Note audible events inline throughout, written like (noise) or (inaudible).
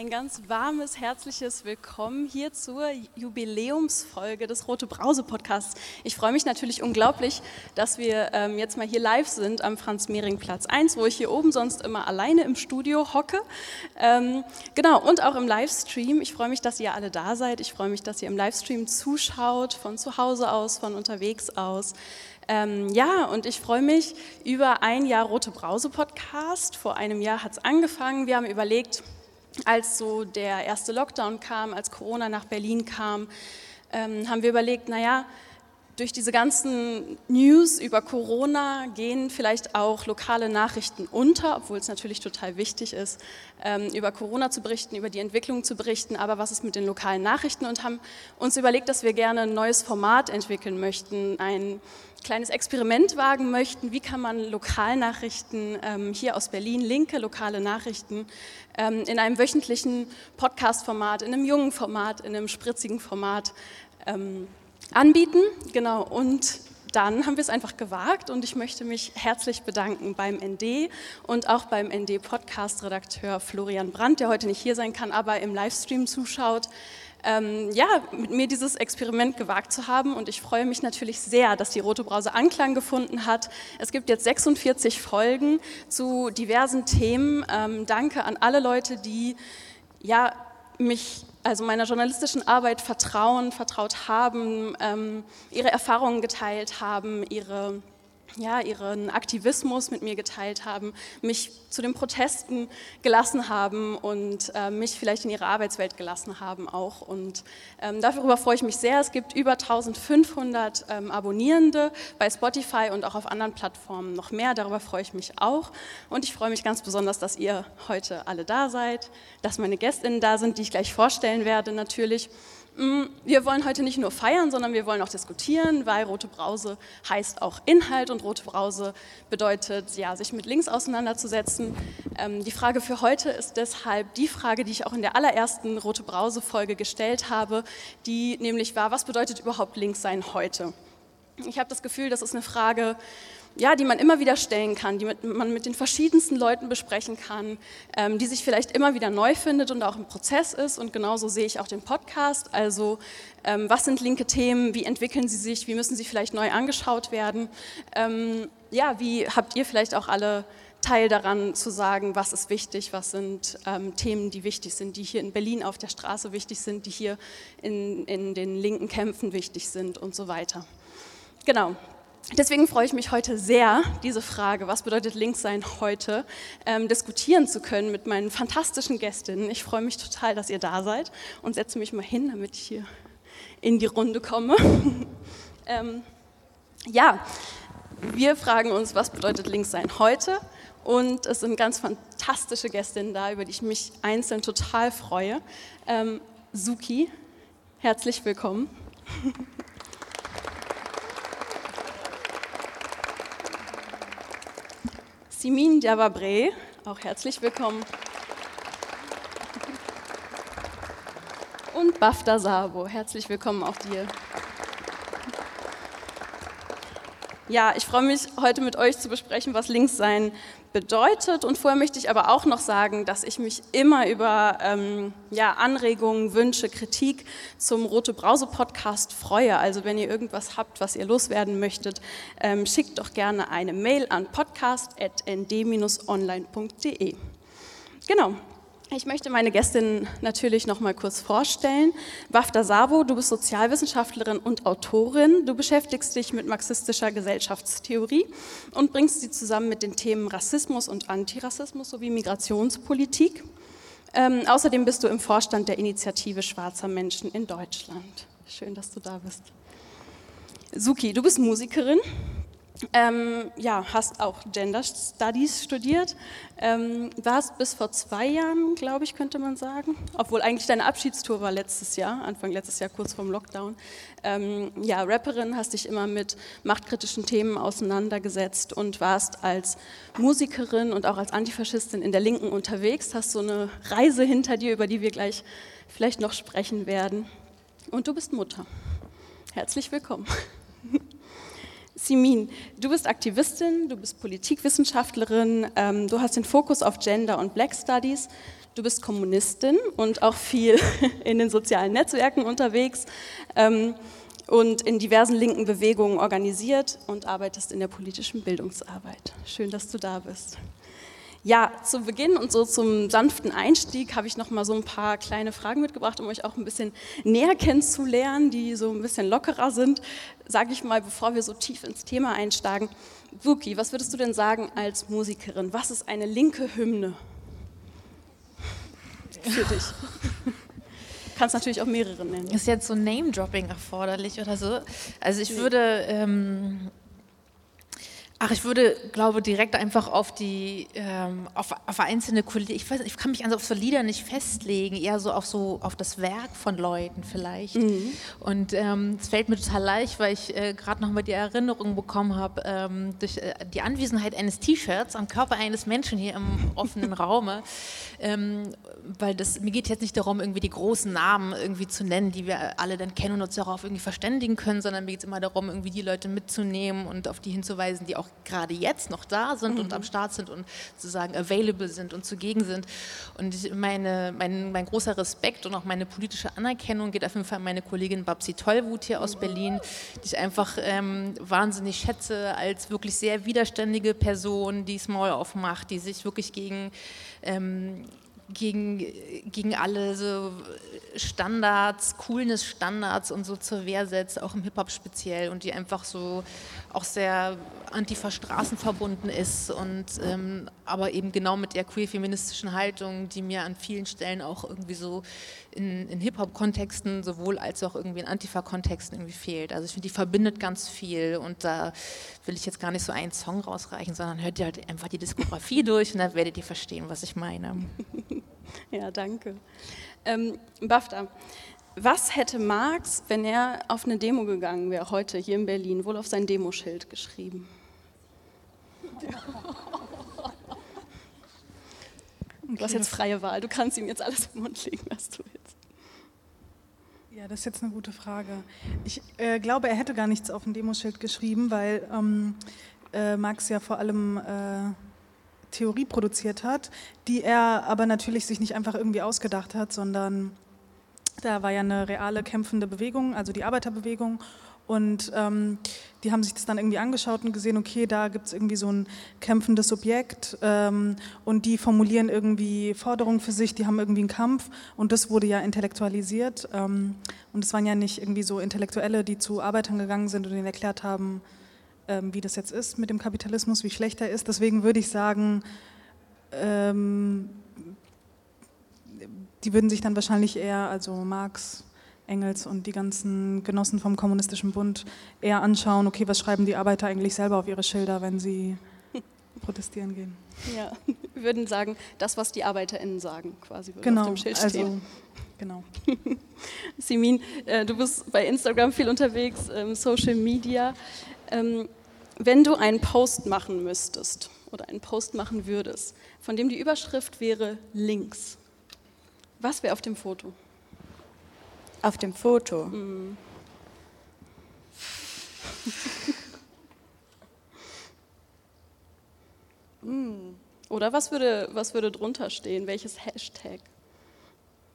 Ein ganz warmes, herzliches Willkommen hier zur Jubiläumsfolge des Rote Brause Podcasts. Ich freue mich natürlich unglaublich, dass wir ähm, jetzt mal hier live sind am Franz-Mehring-Platz 1, wo ich hier oben sonst immer alleine im Studio hocke. Ähm, genau, und auch im Livestream. Ich freue mich, dass ihr alle da seid. Ich freue mich, dass ihr im Livestream zuschaut, von zu Hause aus, von unterwegs aus. Ähm, ja, und ich freue mich über ein Jahr Rote Brause Podcast. Vor einem Jahr hat es angefangen. Wir haben überlegt, als so der erste Lockdown kam, als Corona nach Berlin kam, ähm, haben wir überlegt, naja, durch diese ganzen News über Corona gehen vielleicht auch lokale Nachrichten unter, obwohl es natürlich total wichtig ist, ähm, über Corona zu berichten, über die Entwicklung zu berichten, aber was ist mit den lokalen Nachrichten? Und haben uns überlegt, dass wir gerne ein neues Format entwickeln möchten, ein kleines Experiment wagen möchten, wie kann man Lokalnachrichten ähm, hier aus Berlin, linke lokale Nachrichten, ähm, in einem wöchentlichen Podcast-Format, in einem jungen Format, in einem spritzigen Format anbieten. Genau, und dann haben wir es einfach gewagt und ich möchte mich herzlich bedanken beim ND und auch beim ND-Podcast-Redakteur Florian Brandt, der heute nicht hier sein kann, aber im Livestream zuschaut ähm, ja, mit mir dieses Experiment gewagt zu haben. Und ich freue mich natürlich sehr, dass die Rote Brause Anklang gefunden hat. Es gibt jetzt 46 Folgen zu diversen Themen. Ähm, danke an alle Leute, die ja, mich, also meiner journalistischen Arbeit vertrauen, vertraut haben, ähm, ihre Erfahrungen geteilt haben, ihre ja, ihren Aktivismus mit mir geteilt haben, mich zu den Protesten gelassen haben und äh, mich vielleicht in ihre Arbeitswelt gelassen haben auch. Und ähm, darüber freue ich mich sehr. Es gibt über 1500 ähm, Abonnierende bei Spotify und auch auf anderen Plattformen noch mehr. Darüber freue ich mich auch. Und ich freue mich ganz besonders, dass ihr heute alle da seid, dass meine Gästinnen da sind, die ich gleich vorstellen werde natürlich. Mm, wir wollen heute nicht nur feiern, sondern wir wollen auch diskutieren, weil rote Brause heißt auch Inhalt und rote Brause bedeutet, ja, sich mit links auseinanderzusetzen. Ähm, die Frage für heute ist deshalb die Frage, die ich auch in der allerersten rote Brause-Folge gestellt habe, die nämlich war, was bedeutet überhaupt links sein heute? Ich habe das Gefühl, das ist eine Frage, ja, die man immer wieder stellen kann, die man mit den verschiedensten Leuten besprechen kann, ähm, die sich vielleicht immer wieder neu findet und auch im Prozess ist. Und genauso sehe ich auch den Podcast. Also ähm, was sind linke Themen, wie entwickeln sie sich, wie müssen sie vielleicht neu angeschaut werden? Ähm, ja, wie habt ihr vielleicht auch alle Teil daran zu sagen, was ist wichtig, was sind ähm, Themen, die wichtig sind, die hier in Berlin auf der Straße wichtig sind, die hier in, in den linken Kämpfen wichtig sind und so weiter. Genau, Deswegen freue ich mich heute sehr, diese Frage, was bedeutet Linkssein heute, ähm, diskutieren zu können mit meinen fantastischen Gästinnen. Ich freue mich total, dass ihr da seid und setze mich mal hin, damit ich hier in die Runde komme. (laughs) ähm, ja, wir fragen uns, was bedeutet Linkssein heute? Und es sind ganz fantastische Gästinnen da, über die ich mich einzeln total freue. Ähm, Suki, herzlich willkommen. (laughs) Simin Javabre, auch herzlich willkommen. Und Bafta Sabo, herzlich willkommen auch dir. Ja, ich freue mich, heute mit euch zu besprechen, was Linkssein bedeutet. Und vorher möchte ich aber auch noch sagen, dass ich mich immer über ähm, ja, Anregungen, Wünsche, Kritik zum Rote Brause Podcast freue. Also wenn ihr irgendwas habt, was ihr loswerden möchtet, ähm, schickt doch gerne eine Mail an podcast.nd-online.de. Genau, ich möchte meine Gästin natürlich noch mal kurz vorstellen. Wafda Sabo, du bist Sozialwissenschaftlerin und Autorin. Du beschäftigst dich mit marxistischer Gesellschaftstheorie und bringst sie zusammen mit den Themen Rassismus und Antirassismus sowie Migrationspolitik. Ähm, außerdem bist du im Vorstand der Initiative Schwarzer Menschen in Deutschland. Schön, dass du da bist. Suki, du bist Musikerin, ähm, ja, hast auch Gender Studies studiert, ähm, warst bis vor zwei Jahren, glaube ich, könnte man sagen, obwohl eigentlich deine Abschiedstour war letztes Jahr, Anfang letztes Jahr, kurz vorm Lockdown. Ähm, ja, Rapperin, hast dich immer mit machtkritischen Themen auseinandergesetzt und warst als Musikerin und auch als Antifaschistin in der Linken unterwegs, hast so eine Reise hinter dir, über die wir gleich vielleicht noch sprechen werden. Und du bist Mutter. Herzlich willkommen. Simin, du bist Aktivistin, du bist Politikwissenschaftlerin, ähm, du hast den Fokus auf Gender und Black Studies, du bist Kommunistin und auch viel (laughs) in den sozialen Netzwerken unterwegs ähm, und in diversen linken Bewegungen organisiert und arbeitest in der politischen Bildungsarbeit. Schön, dass du da bist. Ja, zu Beginn und so zum sanften Einstieg habe ich noch mal so ein paar kleine Fragen mitgebracht, um euch auch ein bisschen näher kennenzulernen, die so ein bisschen lockerer sind. Sage ich mal, bevor wir so tief ins Thema einsteigen. Wuki, was würdest du denn sagen als Musikerin? Was ist eine linke Hymne für dich? (laughs) Kannst natürlich auch mehrere nennen. Ist jetzt so Name-Dropping erforderlich oder so? Also ich nee. würde ähm, Ach, ich würde, glaube direkt einfach auf die, ähm, auf, auf einzelne Kollegen, ich weiß, ich kann mich also auf so Lieder nicht festlegen, eher so auf so, auf das Werk von Leuten vielleicht. Mhm. Und ähm, es fällt mir total leicht, weil ich äh, gerade nochmal die Erinnerung bekommen habe, ähm, durch äh, die Anwesenheit eines T-Shirts am Körper eines Menschen hier im (laughs) offenen Raume, ähm, weil das, mir geht jetzt nicht darum, irgendwie die großen Namen irgendwie zu nennen, die wir alle dann kennen und uns darauf irgendwie verständigen können, sondern mir geht es immer darum, irgendwie die Leute mitzunehmen und auf die hinzuweisen, die auch gerade jetzt noch da sind mhm. und am Start sind und sozusagen available sind und zugegen sind. Und meine, mein, mein großer Respekt und auch meine politische Anerkennung geht auf jeden Fall an meine Kollegin Babsi Tollwut hier aus Berlin, die ich einfach ähm, wahnsinnig schätze als wirklich sehr widerständige Person, die Small aufmacht, die sich wirklich gegen ähm, gegen, gegen alle so Standards, Coolness-Standards und so zur Wehr setzt, auch im Hip-Hop speziell und die einfach so auch sehr antifa-straßenverbunden ist und ähm, aber eben genau mit der queer-feministischen Haltung, die mir an vielen Stellen auch irgendwie so in, in Hip-Hop-Kontexten sowohl als auch irgendwie in Antifa-Kontexten irgendwie fehlt. Also ich finde, die verbindet ganz viel und da will ich jetzt gar nicht so einen Song rausreichen, sondern hört ihr halt einfach die Diskografie (laughs) durch und dann werdet ihr verstehen, was ich meine. (laughs) (laughs) Ja, danke. Ähm, Bafta, was hätte Marx, wenn er auf eine Demo gegangen wäre, heute hier in Berlin, wohl auf sein Demoschild geschrieben? Du hast jetzt freie Wahl, du kannst ihm jetzt alles im Mund legen, was du willst. Ja, das ist jetzt eine gute Frage. Ich äh, glaube, er hätte gar nichts auf ein Demoschild geschrieben, weil ähm, äh, Marx ja vor allem äh, Theorie produziert hat, die er aber natürlich sich nicht einfach irgendwie ausgedacht hat, sondern da war ja eine reale kämpfende Bewegung, also die Arbeiterbewegung. Und ähm, die haben sich das dann irgendwie angeschaut und gesehen, okay, da gibt es irgendwie so ein kämpfendes Subjekt ähm, und die formulieren irgendwie Forderungen für sich, die haben irgendwie einen Kampf und das wurde ja intellektualisiert. Ähm, und es waren ja nicht irgendwie so Intellektuelle, die zu Arbeitern gegangen sind und ihnen erklärt haben, ähm, wie das jetzt ist mit dem Kapitalismus, wie schlecht er ist. Deswegen würde ich sagen, ähm, die würden sich dann wahrscheinlich eher, also Marx, Engels und die ganzen Genossen vom Kommunistischen Bund, eher anschauen, okay, was schreiben die Arbeiter eigentlich selber auf ihre Schilder, wenn sie (laughs) protestieren gehen. Ja, wir würden sagen, das, was die ArbeiterInnen sagen, quasi würde genau, auf dem Schild stehen. Also, genau. (laughs) Simin, äh, du bist bei Instagram viel unterwegs, ähm, Social Media. Wenn du einen Post machen müsstest oder einen Post machen würdest, von dem die Überschrift wäre links, was wäre auf dem Foto? Auf dem Foto? Mm. (laughs) mm. Oder was würde, was würde drunter stehen? Welches Hashtag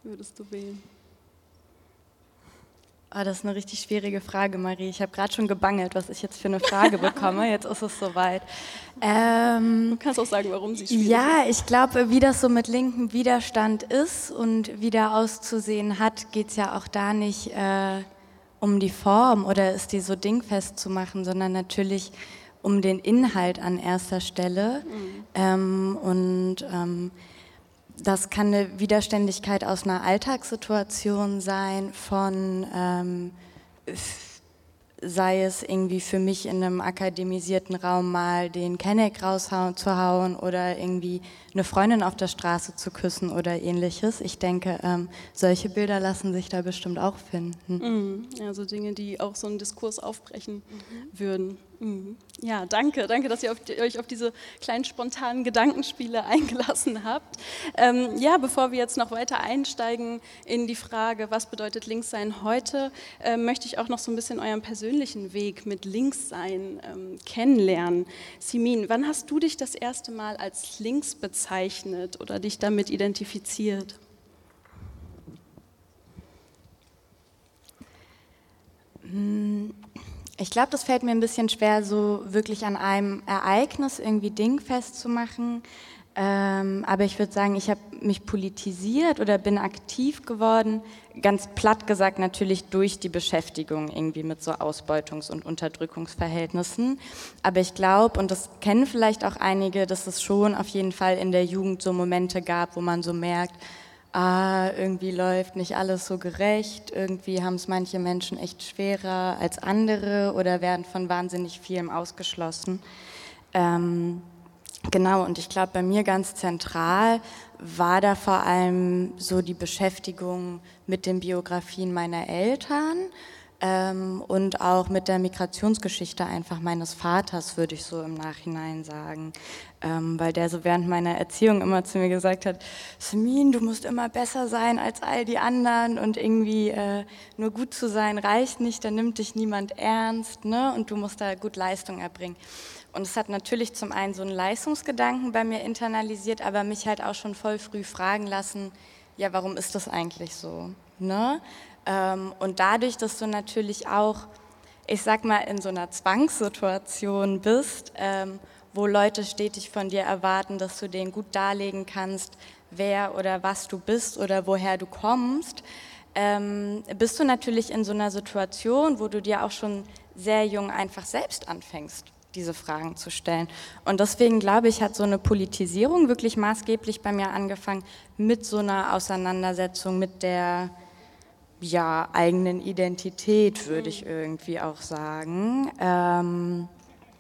würdest du wählen? Oh, das ist eine richtig schwierige Frage, Marie. Ich habe gerade schon gebangelt, was ich jetzt für eine Frage (laughs) bekomme. Jetzt ist es soweit. Ähm, du kannst auch sagen, warum sie schwierig Ja, ist. ich glaube, wie das so mit linkem Widerstand ist und wie der auszusehen hat, geht es ja auch da nicht äh, um die Form oder ist die so dingfest zu machen, sondern natürlich um den Inhalt an erster Stelle. Mhm. Ähm, und ähm, das kann eine Widerständigkeit aus einer Alltagssituation sein, von ähm, sei es irgendwie für mich in einem akademisierten Raum mal den Kenneck rauszuhauen oder irgendwie eine Freundin auf der Straße zu küssen oder ähnliches. Ich denke, ähm, solche Bilder lassen sich da bestimmt auch finden. Mhm. Also Dinge, die auch so einen Diskurs aufbrechen mhm. würden. Mhm. Ja, danke, danke, dass ihr auf die, euch auf diese kleinen spontanen Gedankenspiele (laughs) eingelassen habt. Ähm, ja, bevor wir jetzt noch weiter einsteigen in die Frage, was bedeutet Linkssein heute, äh, möchte ich auch noch so ein bisschen euren persönlichen Weg mit Linkssein ähm, kennenlernen. Simin, wann hast du dich das erste Mal als links bezeichnet oder dich damit identifiziert? Hm, ich glaube, das fällt mir ein bisschen schwer, so wirklich an einem Ereignis irgendwie dingfest zu machen. Ähm, aber ich würde sagen, ich habe mich politisiert oder bin aktiv geworden, ganz platt gesagt natürlich durch die Beschäftigung irgendwie mit so Ausbeutungs- und Unterdrückungsverhältnissen. Aber ich glaube, und das kennen vielleicht auch einige, dass es schon auf jeden Fall in der Jugend so Momente gab, wo man so merkt, ah, irgendwie läuft nicht alles so gerecht, irgendwie haben es manche Menschen echt schwerer als andere oder werden von wahnsinnig vielem ausgeschlossen. Ähm, genau, und ich glaube, bei mir ganz zentral war da vor allem so die Beschäftigung mit den Biografien meiner Eltern ähm, und auch mit der Migrationsgeschichte einfach meines Vaters, würde ich so im Nachhinein sagen. Ähm, weil der so während meiner Erziehung immer zu mir gesagt hat, Samin, du musst immer besser sein als all die anderen und irgendwie äh, nur gut zu sein reicht nicht, dann nimmt dich niemand ernst ne? und du musst da gut Leistung erbringen. Und es hat natürlich zum einen so einen Leistungsgedanken bei mir internalisiert, aber mich halt auch schon voll früh fragen lassen, ja, warum ist das eigentlich so? Ne? Ähm, und dadurch, dass du natürlich auch, ich sag mal, in so einer Zwangssituation bist, ähm, wo Leute stetig von dir erwarten, dass du denen gut darlegen kannst, wer oder was du bist oder woher du kommst, ähm, bist du natürlich in so einer Situation, wo du dir auch schon sehr jung einfach selbst anfängst, diese Fragen zu stellen. Und deswegen glaube ich, hat so eine Politisierung wirklich maßgeblich bei mir angefangen mit so einer Auseinandersetzung mit der ja, eigenen Identität, würde ich irgendwie auch sagen. Ähm,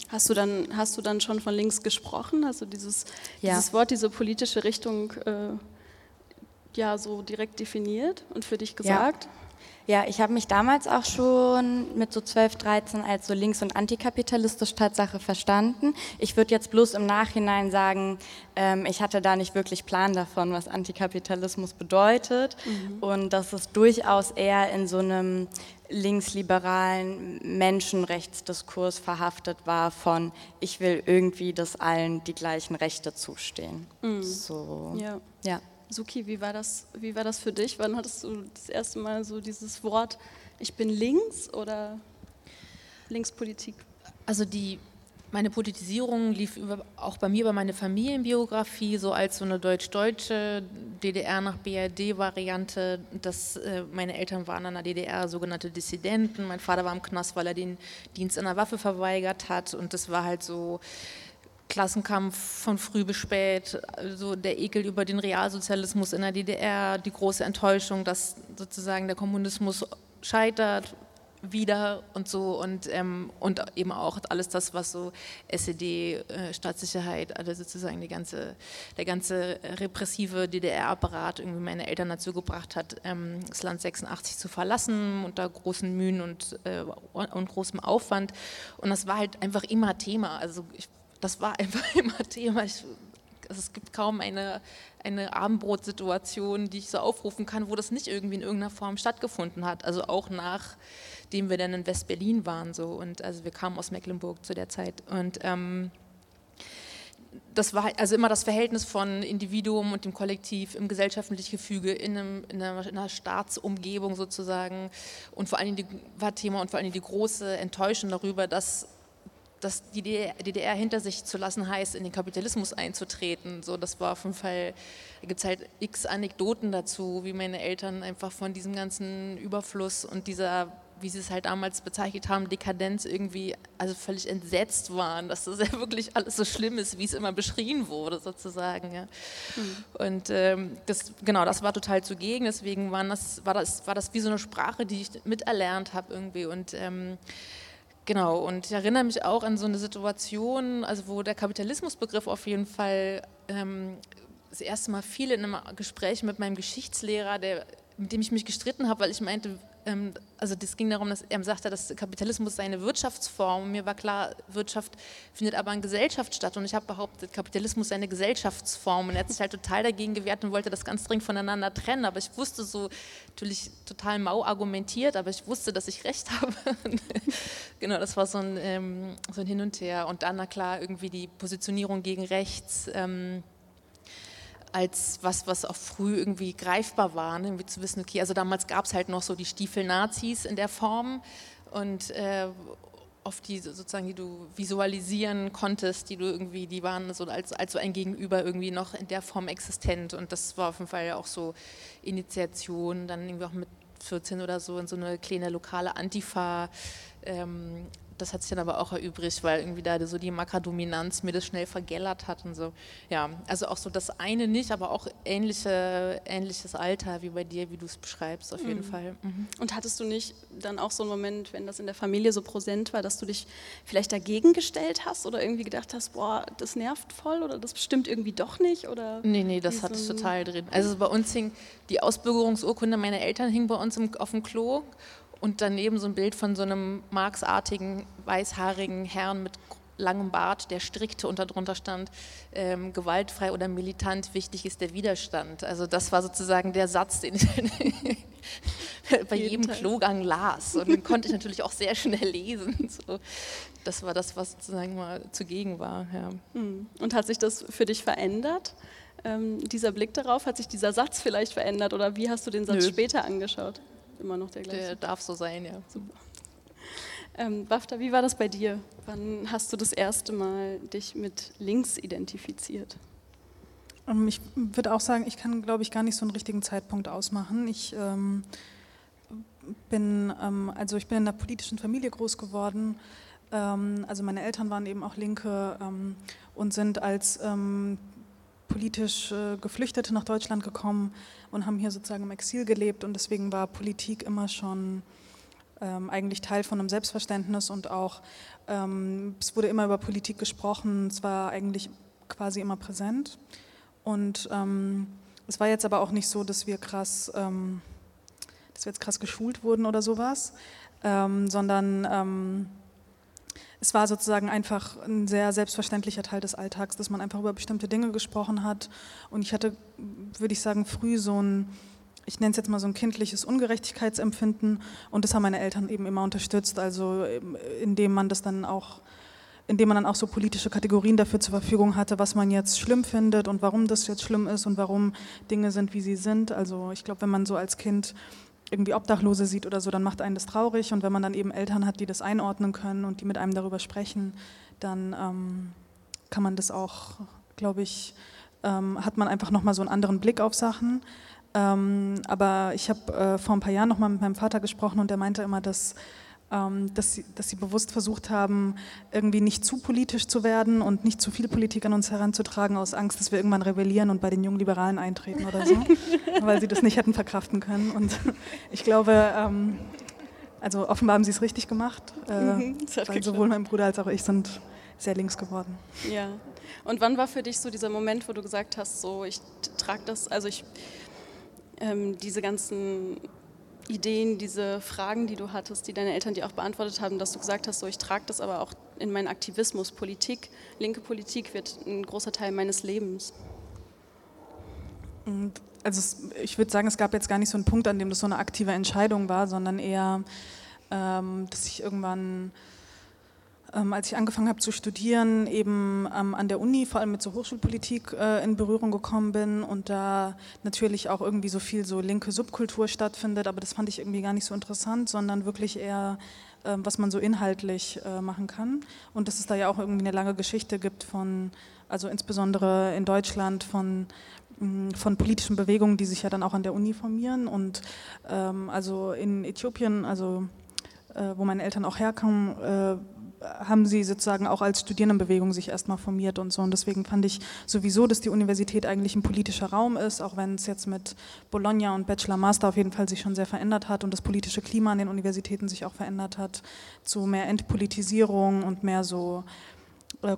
hast, du dann, hast du dann schon von links gesprochen? Also dieses, ja. dieses Wort, diese politische Richtung äh, ja so direkt definiert und für dich gesagt? Ja. Ja, ich habe mich damals auch schon mit so 12, 13 als so links- und antikapitalistisch Tatsache verstanden. Ich würde jetzt bloß im Nachhinein sagen, ähm, ich hatte da nicht wirklich Plan davon, was Antikapitalismus bedeutet mhm. und dass es durchaus eher in so einem linksliberalen Menschenrechtsdiskurs verhaftet war von, ich will irgendwie, dass allen die gleichen Rechte zustehen. Mhm. So. Ja. ja. Suki, wie war, das, wie war das für dich? Wann hattest du das erste Mal so dieses Wort, ich bin links oder Linkspolitik? Also die, meine Politisierung lief über, auch bei mir über meine Familienbiografie so als so eine deutsch-deutsche DDR nach BRD-Variante. äh, meine Eltern waren in der DDR sogenannte Dissidenten. Mein Vater war im Knast, weil er den Dienst an der Waffe verweigert hat. Und das war halt so Klassenkampf von früh bis spät, also der Ekel über den Realsozialismus in der DDR, die große Enttäuschung, dass sozusagen der Kommunismus scheitert wieder und so und, ähm, und eben auch alles das, was so SED, äh, Staatssicherheit, also sozusagen die ganze, der ganze repressive DDR-Apparat irgendwie meine Eltern dazu gebracht hat, ähm, das Land 86 zu verlassen unter großen Mühen und, äh, und großem Aufwand und das war halt einfach immer Thema, also ich das war (laughs) einfach immer Thema. Ich, also es gibt kaum eine, eine Abendbrotsituation, die ich so aufrufen kann, wo das nicht irgendwie in irgendeiner Form stattgefunden hat. Also auch nachdem wir dann in West-Berlin waren. So. Und also wir kamen aus Mecklenburg zu der Zeit. Und ähm, das war also immer das Verhältnis von Individuum und dem Kollektiv im gesellschaftlichen Gefüge, in, einem, in, einer, in einer, Staatsumgebung sozusagen. Und vor allem die, war Thema und vor allem die große Enttäuschung darüber, dass dass die DDR hinter sich zu lassen heißt, in den Kapitalismus einzutreten. So, das war auf jeden Fall, da gibt es halt x Anekdoten dazu, wie meine Eltern einfach von diesem ganzen Überfluss und dieser, wie sie es halt damals bezeichnet haben, Dekadenz irgendwie, also völlig entsetzt waren, dass das (laughs) ja wirklich alles so schlimm ist, wie es immer beschrieben wurde, sozusagen. Ja. Mhm. Und ähm, das, genau, das war total zugegen, deswegen waren das, war, das, war das wie so eine Sprache, die ich miterlernt habe irgendwie und ähm, Genau, und ich erinnere mich auch an so eine Situation, also wo der Kapitalismusbegriff auf jeden Fall ähm, das erste Mal fiel in einem Gespräch mit meinem Geschichtslehrer, der, mit dem ich mich gestritten habe, weil ich meinte, also das ging darum, dass er sagte, dass Kapitalismus sei eine Wirtschaftsform. Und mir war klar, Wirtschaft findet aber in Gesellschaft statt. Und ich habe behauptet, Kapitalismus sei eine Gesellschaftsform. Und er hat sich halt total dagegen gewehrt und wollte das ganz dringend voneinander trennen. Aber ich wusste so, natürlich total mau argumentiert, aber ich wusste, dass ich recht (laughs) habe. (laughs) genau, das war so ein, ähm, so ein Hin und Her. Und dann, na klar, irgendwie die Positionierung gegen rechts. Ähm, als was, was auch früh irgendwie greifbar war, ne? irgendwie zu wissen, okay, also damals gab es halt noch so die Stiefel-Nazis in der Form und äh, auf die sozusagen, die du visualisieren konntest, die du irgendwie, die waren so als, als so ein Gegenüber irgendwie noch in der Form existent und das war auf jeden Fall ja auch so Initiation, dann irgendwie auch mit 14 oder so in so eine kleine lokale Antifa ähm, das hat sich dann aber auch erübrigt, weil irgendwie da so die Makrodominanz mir das schnell vergellert hat und so. Ja, also auch so das eine nicht, aber auch ähnliche, ähnliches Alter wie bei dir, wie du es beschreibst, auf jeden mhm. Fall. Mhm. Und hattest du nicht dann auch so einen Moment, wenn das in der Familie so präsent war, dass du dich vielleicht dagegen gestellt hast oder irgendwie gedacht hast, boah, das nervt voll oder das stimmt irgendwie doch nicht? Oder nee, nee, das hatte ich total drin. Also bei uns hing die Ausbürgerungsurkunde meiner Eltern hing bei uns im, auf dem Klo und daneben so ein Bild von so einem marxartigen, weißhaarigen Herrn mit langem Bart, der strickte und darunter stand, ähm, gewaltfrei oder militant, wichtig ist der Widerstand. Also das war sozusagen der Satz, den ich (laughs) bei jedem Tag. Klogang las. Und den konnte ich natürlich auch sehr schnell lesen. (laughs) So, das war das, was sozusagen mal zugegen war. Ja. Hm. Und hat sich das für dich verändert? Ähm, dieser Blick darauf, hat sich dieser Satz vielleicht verändert oder wie hast du den Satz Nö. später angeschaut? Immer noch der gleiche. Der darf so sein, ja. Super. Ähm, Bafta, wie war das bei dir? Wann hast du das erste Mal dich mit links identifiziert? Ähm, ich würde auch sagen, ich kann, glaube ich, gar nicht so einen richtigen Zeitpunkt ausmachen. Ich ähm, bin, ähm, also ich bin in einer politischen Familie groß geworden. Ähm, also meine Eltern waren eben auch Linke ähm, und sind als politisch äh, Geflüchtete nach Deutschland gekommen und haben hier sozusagen im Exil gelebt. Und deswegen war Politik immer schon ähm, eigentlich Teil von einem Selbstverständnis und auch ähm, es wurde immer über Politik gesprochen, es war eigentlich quasi immer präsent. Und ähm, es war jetzt aber auch nicht so, dass wir krass, ähm, dass wir jetzt krass geschult wurden oder sowas, ähm, sondern ähm, es war sozusagen einfach ein sehr selbstverständlicher Teil des Alltags, dass man einfach über bestimmte Dinge gesprochen hat. Und ich hatte, würde ich sagen, früh so ein, ich nenne es jetzt mal so ein kindliches Ungerechtigkeitsempfinden. Und das haben meine Eltern eben immer unterstützt, also ähm, indem man das dann auch indem man dann auch so politische Kategorien dafür zur Verfügung hatte, was man jetzt schlimm findet und warum das jetzt schlimm ist und warum Dinge sind, wie sie sind. Also ich glaube, wenn man so als Kind irgendwie Obdachlose sieht oder so, dann macht einen das traurig. Und wenn man dann eben Eltern hat, die das einordnen können und die mit einem darüber sprechen, dann ähm, kann man das auch, glaube ich, ähm, hat man einfach nochmal so einen anderen Blick auf Sachen. Ähm, aber ich habe äh, vor ein paar Jahren nochmal mit meinem Vater gesprochen und der meinte immer, dass dass sie, dass sie bewusst versucht haben, irgendwie nicht zu politisch zu werden und nicht zu viel Politik an uns heranzutragen, aus Angst, dass wir irgendwann rebellieren und bei den jungen Liberalen eintreten oder so, (laughs) weil sie das nicht hätten verkraften können. Und ich glaube, ähm, also offenbar haben sie es richtig gemacht, äh, mhm, weil sowohl mein Bruder als auch ich sind sehr links geworden. Ja. Und wann war für dich so dieser Moment, wo du gesagt hast, so ich trage das, also ich ähm, diese ganzen Ideen, diese Fragen, die du hattest, die deine Eltern dir auch beantwortet haben, dass du gesagt hast, so ich trage das aber auch in meinen Aktivismus. Politik, linke Politik wird ein großer Teil meines Lebens. Also es, ich würde sagen, es gab jetzt gar nicht so einen Punkt, an dem das so eine aktive Entscheidung war, sondern eher, ähm, dass ich irgendwann ähm, als ich angefangen habe zu studieren, eben ähm, an der Uni, vor allem mit so Hochschulpolitik äh, in Berührung gekommen bin und da natürlich auch irgendwie so viel so linke Subkultur stattfindet, aber das fand ich irgendwie gar nicht so interessant, sondern wirklich eher, äh, was man so inhaltlich äh, machen kann. Und dass es da ja auch irgendwie eine lange Geschichte gibt von, also insbesondere in Deutschland von mm, von politischen Bewegungen, die sich ja dann auch an der Uni formieren. Und ähm, also in Äthiopien, also äh, wo meine Eltern auch herkommen, äh, haben sie sozusagen auch als Studierendenbewegung sich erstmal formiert und so. Und deswegen fand ich sowieso, dass die Universität eigentlich ein politischer Raum ist, auch wenn es jetzt mit Bologna und Bachelor Master auf jeden Fall sich schon sehr verändert hat und das politische Klima an den Universitäten sich auch verändert hat, zu mehr Entpolitisierung und mehr so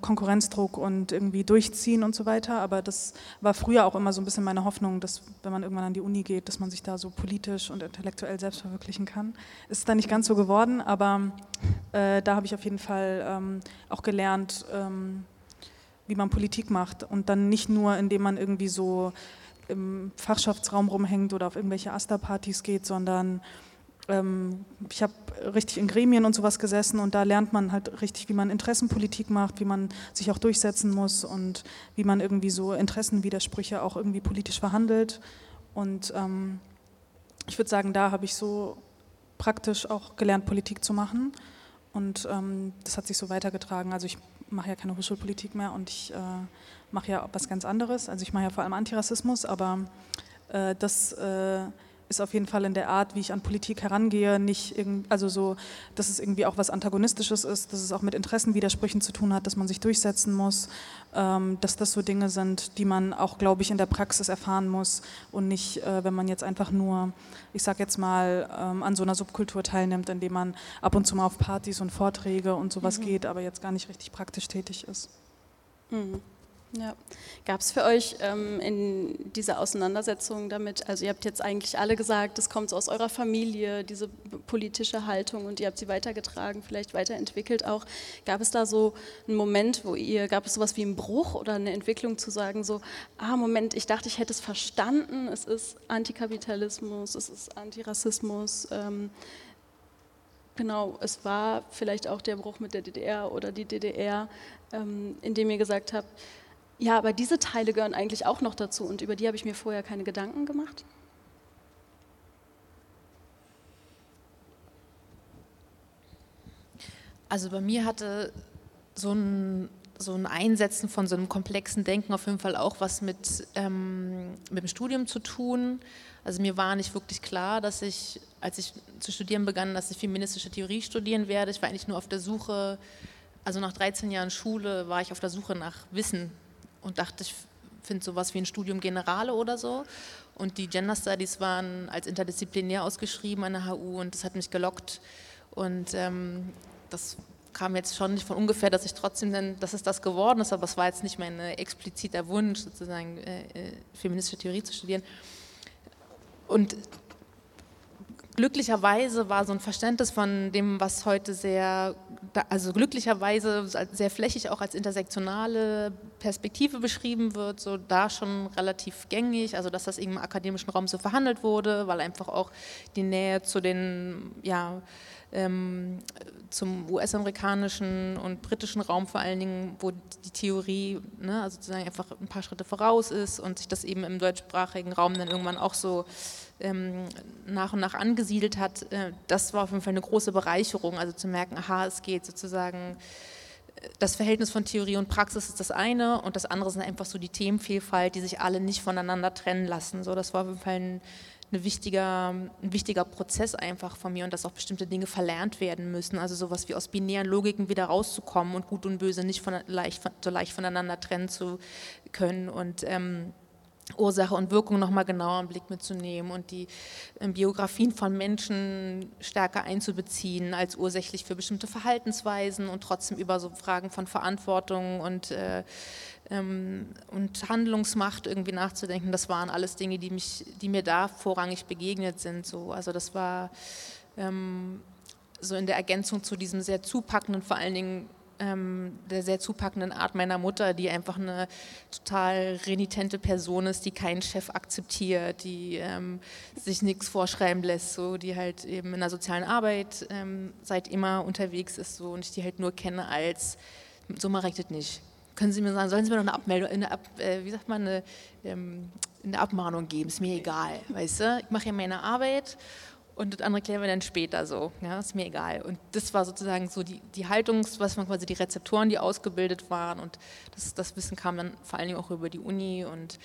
Konkurrenzdruck und irgendwie durchziehen und so weiter. Aber das war früher auch immer so ein bisschen meine Hoffnung, dass wenn man irgendwann an die Uni geht, dass man sich da so politisch und intellektuell selbst verwirklichen kann. Ist dann nicht ganz so geworden, aber äh, da habe ich auf jeden Fall ähm, auch gelernt, ähm, wie man Politik macht und dann nicht nur, indem man irgendwie so im Fachschaftsraum rumhängt oder auf irgendwelche Asta-Partys geht, sondern ich habe richtig in Gremien und sowas gesessen und da lernt man halt richtig, wie man Interessenpolitik macht, wie man sich auch durchsetzen muss und wie man irgendwie so Interessenwidersprüche auch irgendwie politisch verhandelt. Und ähm, ich würde sagen, da habe ich so praktisch auch gelernt, Politik zu machen. Und ähm, das hat sich so weitergetragen. Also ich mache ja keine Hochschulpolitik mehr und ich äh, mache ja was ganz anderes. Also ich mache ja vor allem Antirassismus, aber äh, das äh, ist auf jeden Fall in der Art, wie ich an Politik herangehe, nicht also so, dass es irgendwie auch was Antagonistisches ist, dass es auch mit Interessenwidersprüchen zu tun hat, dass man sich durchsetzen muss, ähm, dass das so Dinge sind, die man auch, glaube ich, in der Praxis erfahren muss und nicht, äh, wenn man jetzt einfach nur, ich sage jetzt mal, ähm, an so einer Subkultur teilnimmt, indem man ab und zu mal auf Partys und Vorträge und sowas mhm. geht, aber jetzt gar nicht richtig praktisch tätig ist. Mhm. Ja. Gab es für euch ähm, in dieser Auseinandersetzung damit, also ihr habt jetzt eigentlich alle gesagt, es kommt aus eurer Familie, diese politische Haltung und ihr habt sie weitergetragen, vielleicht weiterentwickelt auch. Gab es da so einen Moment, wo ihr, gab es sowas wie einen Bruch oder eine Entwicklung zu sagen, so, ah Moment, ich dachte, ich hätte es verstanden, es ist Antikapitalismus, es ist Antirassismus. Ähm, genau, es war vielleicht auch der Bruch mit der DDR oder die DDR, ähm, in dem ihr gesagt habt, ja, aber diese Teile gehören eigentlich auch noch dazu und über die habe ich mir vorher keine Gedanken gemacht. Also bei mir hatte so ein, so ein Einsetzen von so einem komplexen Denken auf jeden Fall auch was mit, ähm, mit dem Studium zu tun. Also mir war nicht wirklich klar, dass ich, als ich zu studieren begann, dass ich feministische Theorie studieren werde. Ich war eigentlich nur auf der Suche, also nach 13 Jahren Schule war ich auf der Suche nach Wissen und dachte, ich finde sowas wie ein Studium Generale oder so. Und die Gender Studies waren als interdisziplinär ausgeschrieben an der HU und das hat mich gelockt. Und ähm, das kam jetzt schon nicht von ungefähr, dass ich trotzdem dann, dass es das geworden ist, aber es war jetzt nicht mein äh, expliziter Wunsch, sozusagen äh, äh, feministische Theorie zu studieren. Und glücklicherweise war so ein Verständnis von dem, was heute sehr, also glücklicherweise sehr flächig auch als intersektionale Perspektive beschrieben wird, so da schon relativ gängig, also dass das im akademischen Raum so verhandelt wurde, weil einfach auch die Nähe zu den, ja, ähm, zum US-amerikanischen und britischen Raum vor allen Dingen, wo die Theorie ne, also sozusagen einfach ein paar Schritte voraus ist und sich das eben im deutschsprachigen Raum dann irgendwann auch so ähm, nach und nach angesiedelt hat, äh, das war auf jeden Fall eine große Bereicherung, also zu merken, aha, es geht sozusagen, äh, das Verhältnis von Theorie und Praxis ist das eine und das andere sind einfach so die Themenvielfalt, die sich alle nicht voneinander trennen lassen. So, das war auf jeden Fall ein, eine wichtiger, ein wichtiger Prozess einfach von mir und dass auch bestimmte Dinge verlernt werden müssen. Also sowas wie aus binären Logiken wieder rauszukommen und Gut und Böse nicht von, leicht, so leicht voneinander trennen zu können. Und ähm, Ursache und Wirkung nochmal genauer im Blick mitzunehmen und die ähm, Biografien von Menschen stärker einzubeziehen als ursächlich für bestimmte Verhaltensweisen und trotzdem über so Fragen von Verantwortung und, äh, ähm, und Handlungsmacht irgendwie nachzudenken. Das waren alles Dinge, die, mich, die mir da vorrangig begegnet sind. So. Also das war ähm, so in der Ergänzung zu diesem sehr zupackenden, vor allen Dingen ähm, der sehr zupackenden Art meiner Mutter, die einfach eine total renitente Person ist, die keinen Chef akzeptiert, die ähm, sich nichts vorschreiben lässt, so, die halt eben in der sozialen Arbeit ähm, seit immer unterwegs ist so, und ich die halt nur kenne als, so ich das nicht. Können Sie mir sagen, sollen Sie mir noch eine Abmeldung, eine Ab, äh, wie sagt man, eine, ähm, eine Abmahnung geben, ist mir egal, weißt du, ich mache ja meine Arbeit und das andere klären wir dann später so. Ja, ist mir egal. Und das war sozusagen so die, die Haltung, was man quasi die Rezeptoren, die ausgebildet waren und das, das Wissen kam dann vor allen Dingen auch über die Uni und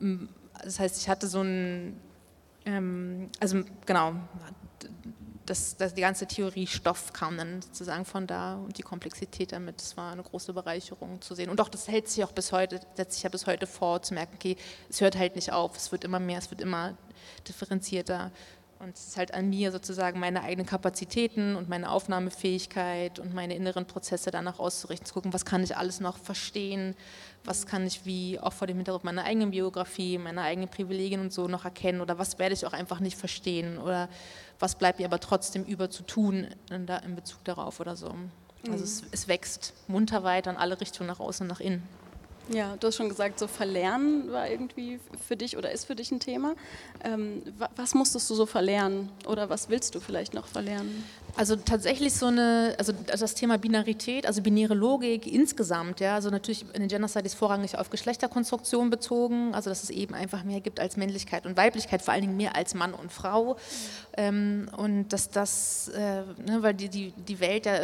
mm, das heißt, ich hatte so ein, ähm, also genau, das, das, die ganze Theoriestoff kam dann sozusagen von da und die Komplexität damit, das war eine große Bereicherung zu sehen. Und auch das hält sich auch bis heute, setzt sich ja bis heute vor, zu merken, okay, es hört halt nicht auf, es wird immer mehr, es wird immer differenzierter Und es ist halt an mir sozusagen meine eigenen Kapazitäten und meine Aufnahmefähigkeit und meine inneren Prozesse danach auszurichten, zu gucken, was kann ich alles noch verstehen, was kann ich wie auch vor dem Hintergrund meiner eigenen Biografie, meiner eigenen Privilegien und so noch erkennen oder was werde ich auch einfach nicht verstehen oder was bleibt mir aber trotzdem über zu tun in, in Bezug darauf oder so. Also mhm. es, es wächst munter weiter in alle Richtungen nach außen und nach innen. Ja, du hast schon gesagt, so Verlernen war irgendwie für dich oder ist für dich ein Thema. Ähm, was musstest du so verlernen oder was willst du vielleicht noch verlernen? Also tatsächlich so eine, also das Thema Binarität, also binäre Logik insgesamt, ja, also natürlich in den Gender Studies vorrangig auf Geschlechterkonstruktion bezogen, also dass es eben einfach mehr gibt als Männlichkeit und Weiblichkeit, vor allen Dingen mehr als Mann und Frau. Mhm. Ähm, und dass das, äh, ne, weil die, die, die Welt ja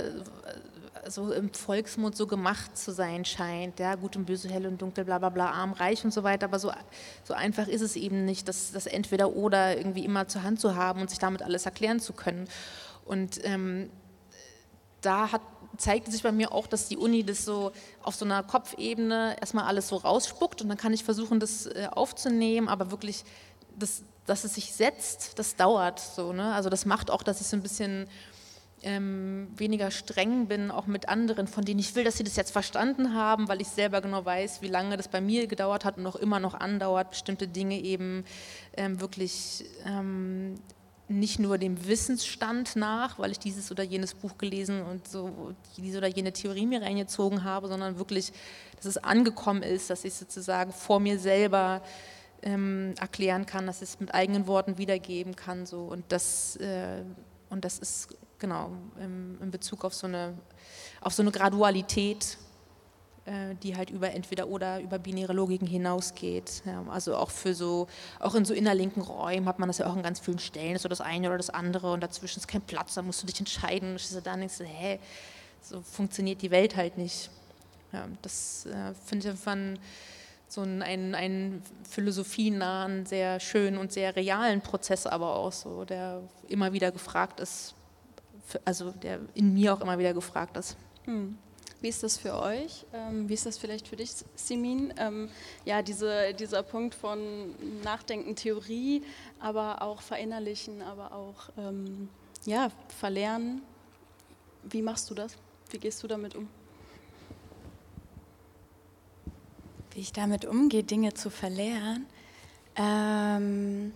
so im Volksmund so gemacht zu sein scheint. Ja, gut und böse, hell und dunkel, bla bla bla, arm, reich und so weiter. Aber so, so einfach ist es eben nicht, das, das entweder oder irgendwie immer zur Hand zu haben und sich damit alles erklären zu können. Und ähm, da hat, zeigte sich bei mir auch, dass die Uni das so auf so einer Kopfebene erstmal alles so rausspuckt und dann kann ich versuchen, das äh, aufzunehmen, aber wirklich, das, dass es sich setzt, das dauert so. Ne? Also das macht auch, dass ich so ein bisschen ähm, weniger streng bin, auch mit anderen, von denen ich will, dass sie das jetzt verstanden haben, weil ich selber genau weiß, wie lange das bei mir gedauert hat und auch immer noch andauert, bestimmte Dinge eben ähm, wirklich ähm, nicht nur dem Wissensstand nach, weil ich dieses oder jenes Buch gelesen und so diese oder jene Theorie mir reingezogen habe, sondern wirklich, dass es angekommen ist, dass ich sozusagen vor mir selber ähm, erklären kann, dass ich es mit eigenen Worten wiedergeben kann. So. Und, das, äh, und das ist genau, im, in Bezug auf so eine, auf so eine Gradualität, äh, die halt über entweder oder über binäre Logiken hinausgeht. Ja, also auch für so, auch in so innerlinken Räumen hat man das ja auch in ganz vielen Stellen, so das eine oder das andere und dazwischen ist kein Platz, da musst du dich entscheiden. Und dann denkst du, hä, so funktioniert die Welt halt nicht. Ja, das äh, finde ich von so einen, einen philosophienahen, sehr schönen und sehr realen Prozess aber auch so, der immer wieder gefragt ist, also der in mir auch immer wieder gefragt ist. Hm. Wie ist das für euch? Ähm, wie ist das vielleicht für dich, Simin? Ähm, ja, diese, dieser Punkt von Nachdenken, Theorie, aber auch verinnerlichen, aber auch ähm, ja, verlernen. Wie machst du das? Wie gehst du damit um? Wie ich damit umgehe, Dinge zu verlernen. Ähm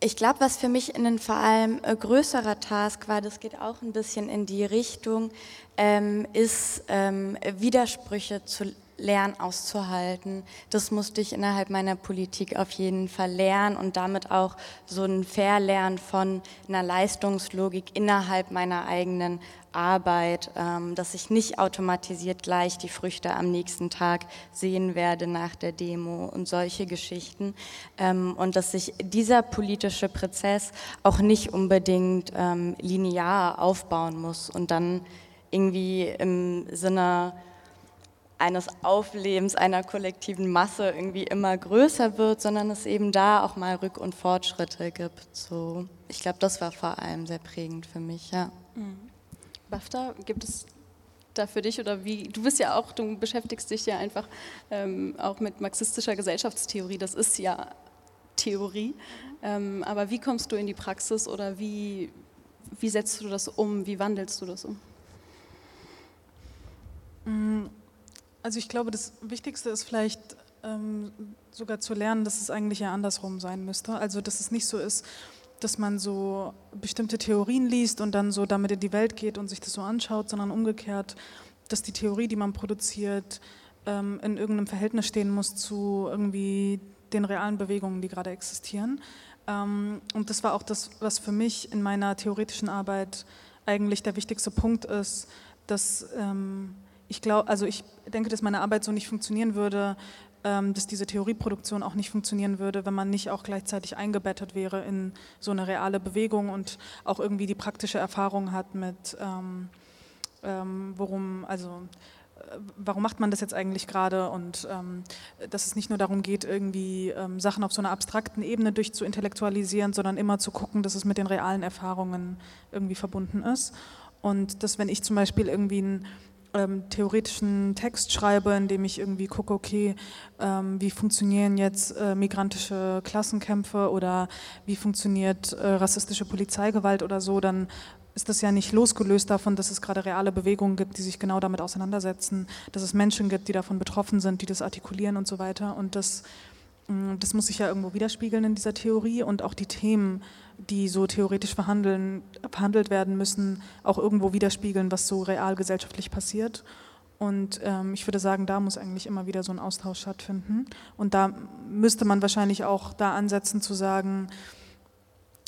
ich glaube, was für mich ein vor allem äh, größerer Task war, das geht auch ein bisschen in die Richtung, ähm, ist ähm, Widersprüche zu lernen auszuhalten. Das musste ich innerhalb meiner Politik auf jeden Fall lernen und damit auch so ein Verlernen von einer Leistungslogik innerhalb meiner eigenen Arbeit, ähm, dass ich nicht automatisiert gleich die Früchte am nächsten Tag sehen werde nach der Demo und solche Geschichten. Ähm, und dass sich dieser politische Prozess auch nicht unbedingt ähm, linear aufbauen muss und dann irgendwie im Sinne eines Auflebens einer kollektiven Masse irgendwie immer größer wird, sondern es eben da auch mal Rück- und Fortschritte gibt. So, ich glaube, das war vor allem sehr prägend für mich, ja. Mhm. BAFTA, gibt es da für dich oder wie, du bist ja auch, du beschäftigst dich ja einfach ähm, auch mit marxistischer Gesellschaftstheorie, das ist ja Theorie, ähm, aber wie kommst du in die Praxis oder wie, wie setzt du das um, wie wandelst du das um? Mm, also ich glaube, das Wichtigste ist vielleicht ähm, sogar zu lernen, dass es eigentlich ja andersrum sein müsste, also dass es nicht so ist, dass man so bestimmte Theorien liest und dann so damit in die Welt geht und sich das so anschaut, sondern umgekehrt, dass die Theorie, die man produziert, ähm, in irgendeinem Verhältnis stehen muss zu irgendwie den realen Bewegungen, die gerade existieren. Ähm, und das war auch das, was für mich in meiner theoretischen Arbeit eigentlich der wichtigste Punkt ist, dass ähm, ich glaube, also ich denke, dass meine Arbeit so nicht funktionieren würde, ähm, dass diese Theorieproduktion auch nicht funktionieren würde, wenn man nicht auch gleichzeitig eingebettet wäre in so eine reale Bewegung und auch irgendwie die praktische Erfahrung hat mit, ähm, ähm, worum, also äh, warum macht man das jetzt eigentlich gerade und ähm, dass es nicht nur darum geht, irgendwie ähm, Sachen auf so einer abstrakten Ebene durchzuintellektualisieren, sondern immer zu gucken, dass es mit den realen Erfahrungen irgendwie verbunden ist. Und dass wenn ich zum Beispiel irgendwie ein ähm, theoretischen Text schreibe, in dem ich irgendwie gucke, okay, ähm, wie funktionieren jetzt äh, migrantische Klassenkämpfe oder wie funktioniert äh, rassistische Polizeigewalt oder so, dann ist das ja nicht losgelöst davon, dass es gerade reale Bewegungen gibt, die sich genau damit auseinandersetzen, dass es Menschen gibt, die davon betroffen sind, die das artikulieren und so weiter. Und das, mm, das muss sich ja irgendwo widerspiegeln in dieser Theorie und auch die Themen, die so theoretisch verhandelt werden müssen, auch irgendwo widerspiegeln, was so real gesellschaftlich passiert. Und ähm, ich würde sagen, da muss eigentlich immer wieder so ein Austausch stattfinden. Und da müsste man wahrscheinlich auch da ansetzen zu sagen,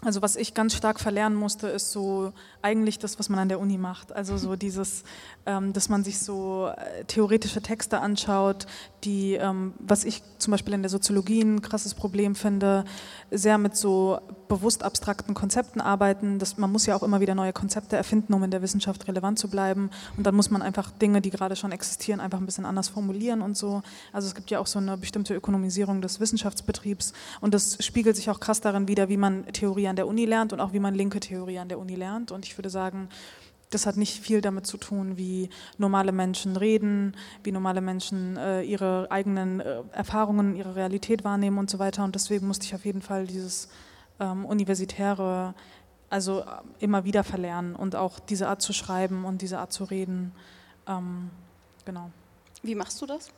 also was ich ganz stark verlernen musste, ist so eigentlich das, was man an der Uni macht. Also so (laughs) dieses, ähm, dass man sich so äh, theoretische Texte anschaut, die, ähm, was ich zum Beispiel in der Soziologie ein krasses Problem finde, sehr mit so bewusst abstrakten Konzepten arbeiten. Das, man muss ja auch immer wieder neue Konzepte erfinden, um in der Wissenschaft relevant zu bleiben. Und dann muss man einfach Dinge, die gerade schon existieren, einfach ein bisschen anders formulieren und so. Also es gibt ja auch so eine bestimmte Ökonomisierung des Wissenschaftsbetriebs und das spiegelt sich auch krass darin wider, wie man Theorie an der Uni lernt und auch wie man linke Theorie an der Uni lernt. Und ich würde sagen, das hat nicht viel damit zu tun, wie normale Menschen reden, wie normale Menschen äh, ihre eigenen äh, Erfahrungen, ihre Realität wahrnehmen und so weiter. Und deswegen musste ich auf jeden Fall dieses ähm, universitäre, also äh, immer wieder verlernen und auch diese Art zu schreiben und diese Art zu reden. Ähm, genau. Wie machst du das?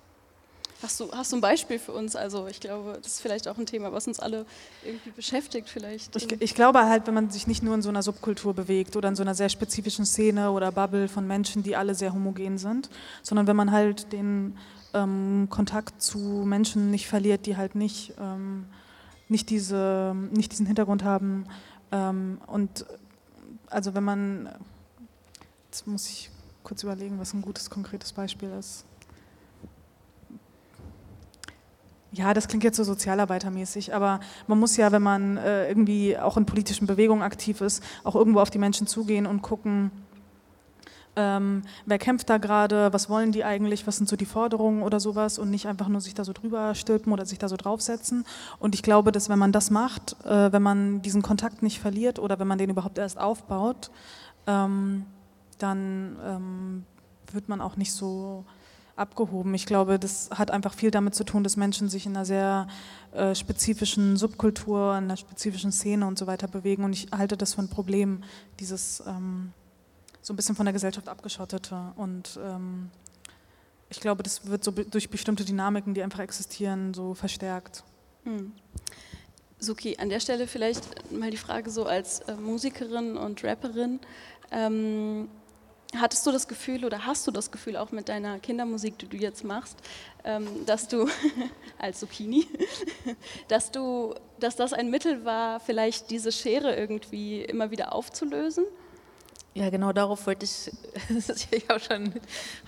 Hast du, hast du ein Beispiel für uns? Also ich glaube, das ist vielleicht auch ein Thema, was uns alle irgendwie beschäftigt vielleicht. Ich, ich, glaube halt, wenn man sich nicht nur in so einer Subkultur bewegt oder in so einer sehr spezifischen Szene oder Bubble von Menschen, die alle sehr homogen sind, sondern wenn man halt den ähm, Kontakt zu Menschen nicht verliert, die halt nicht, ähm, nicht, diese, nicht diesen Hintergrund haben. Ähm, und also wenn man, jetzt muss ich kurz überlegen, was ein gutes, konkretes Beispiel ist. Ja, das klingt jetzt so sozialarbeitermäßig, aber man muss ja, wenn man äh, irgendwie auch in politischen Bewegungen aktiv ist, auch irgendwo auf die Menschen zugehen und gucken, ähm, wer kämpft da gerade, was wollen die eigentlich, was sind so die Forderungen oder sowas und nicht einfach nur sich da so drüber stülpen oder sich da so draufsetzen. Und ich glaube, dass wenn man das macht, äh, wenn man diesen Kontakt nicht verliert oder wenn man den überhaupt erst aufbaut, ähm, dann ähm, wird man auch nicht so abgehoben. Ich glaube, das hat einfach viel damit zu tun, dass Menschen sich in einer sehr äh, spezifischen Subkultur, in einer spezifischen Szene und so weiter bewegen. Und ich halte das für ein Problem, dieses ähm, so ein bisschen von der Gesellschaft abgeschottete. Und ähm, ich glaube, das wird so durch bestimmte Dynamiken, die einfach existieren, so verstärkt. Hm. Suki, an der Stelle vielleicht mal die Frage so als äh, Musikerin und Rapperin. Ähm, Hattest du das Gefühl oder hast du das Gefühl auch mit deiner Kindermusik, die du jetzt machst, ähm, dass du (laughs) als Zucchini, (laughs) dass du, dass das ein Mittel war, vielleicht diese Schere irgendwie immer wieder aufzulösen? Ja, genau darauf wollte ich, (laughs) ich habe schon,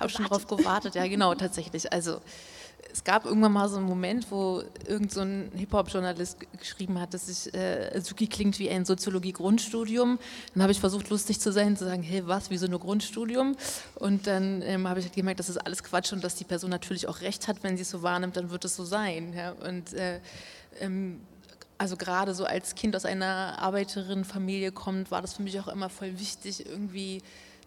hab schon darauf gewartet, ja genau, tatsächlich. Also es gab irgendwann mal so einen Moment, wo irgend so ein Hip-Hop-Journalist geschrieben hat, dass ich, äh, Suki klingt wie ein Soziologie-Grundstudium. Dann habe ich versucht, lustig zu sein, zu sagen, hey, was, wieso nur Grundstudium? Und dann ähm, habe ich halt gemerkt, das ist alles Quatsch und dass die Person natürlich auch recht hat, wenn sie es so wahrnimmt, dann wird es so sein. Ja? Und äh, ähm, also gerade so als Kind aus einer Arbeiterinnenfamilie kommt, war das für mich auch immer voll wichtig, irgendwie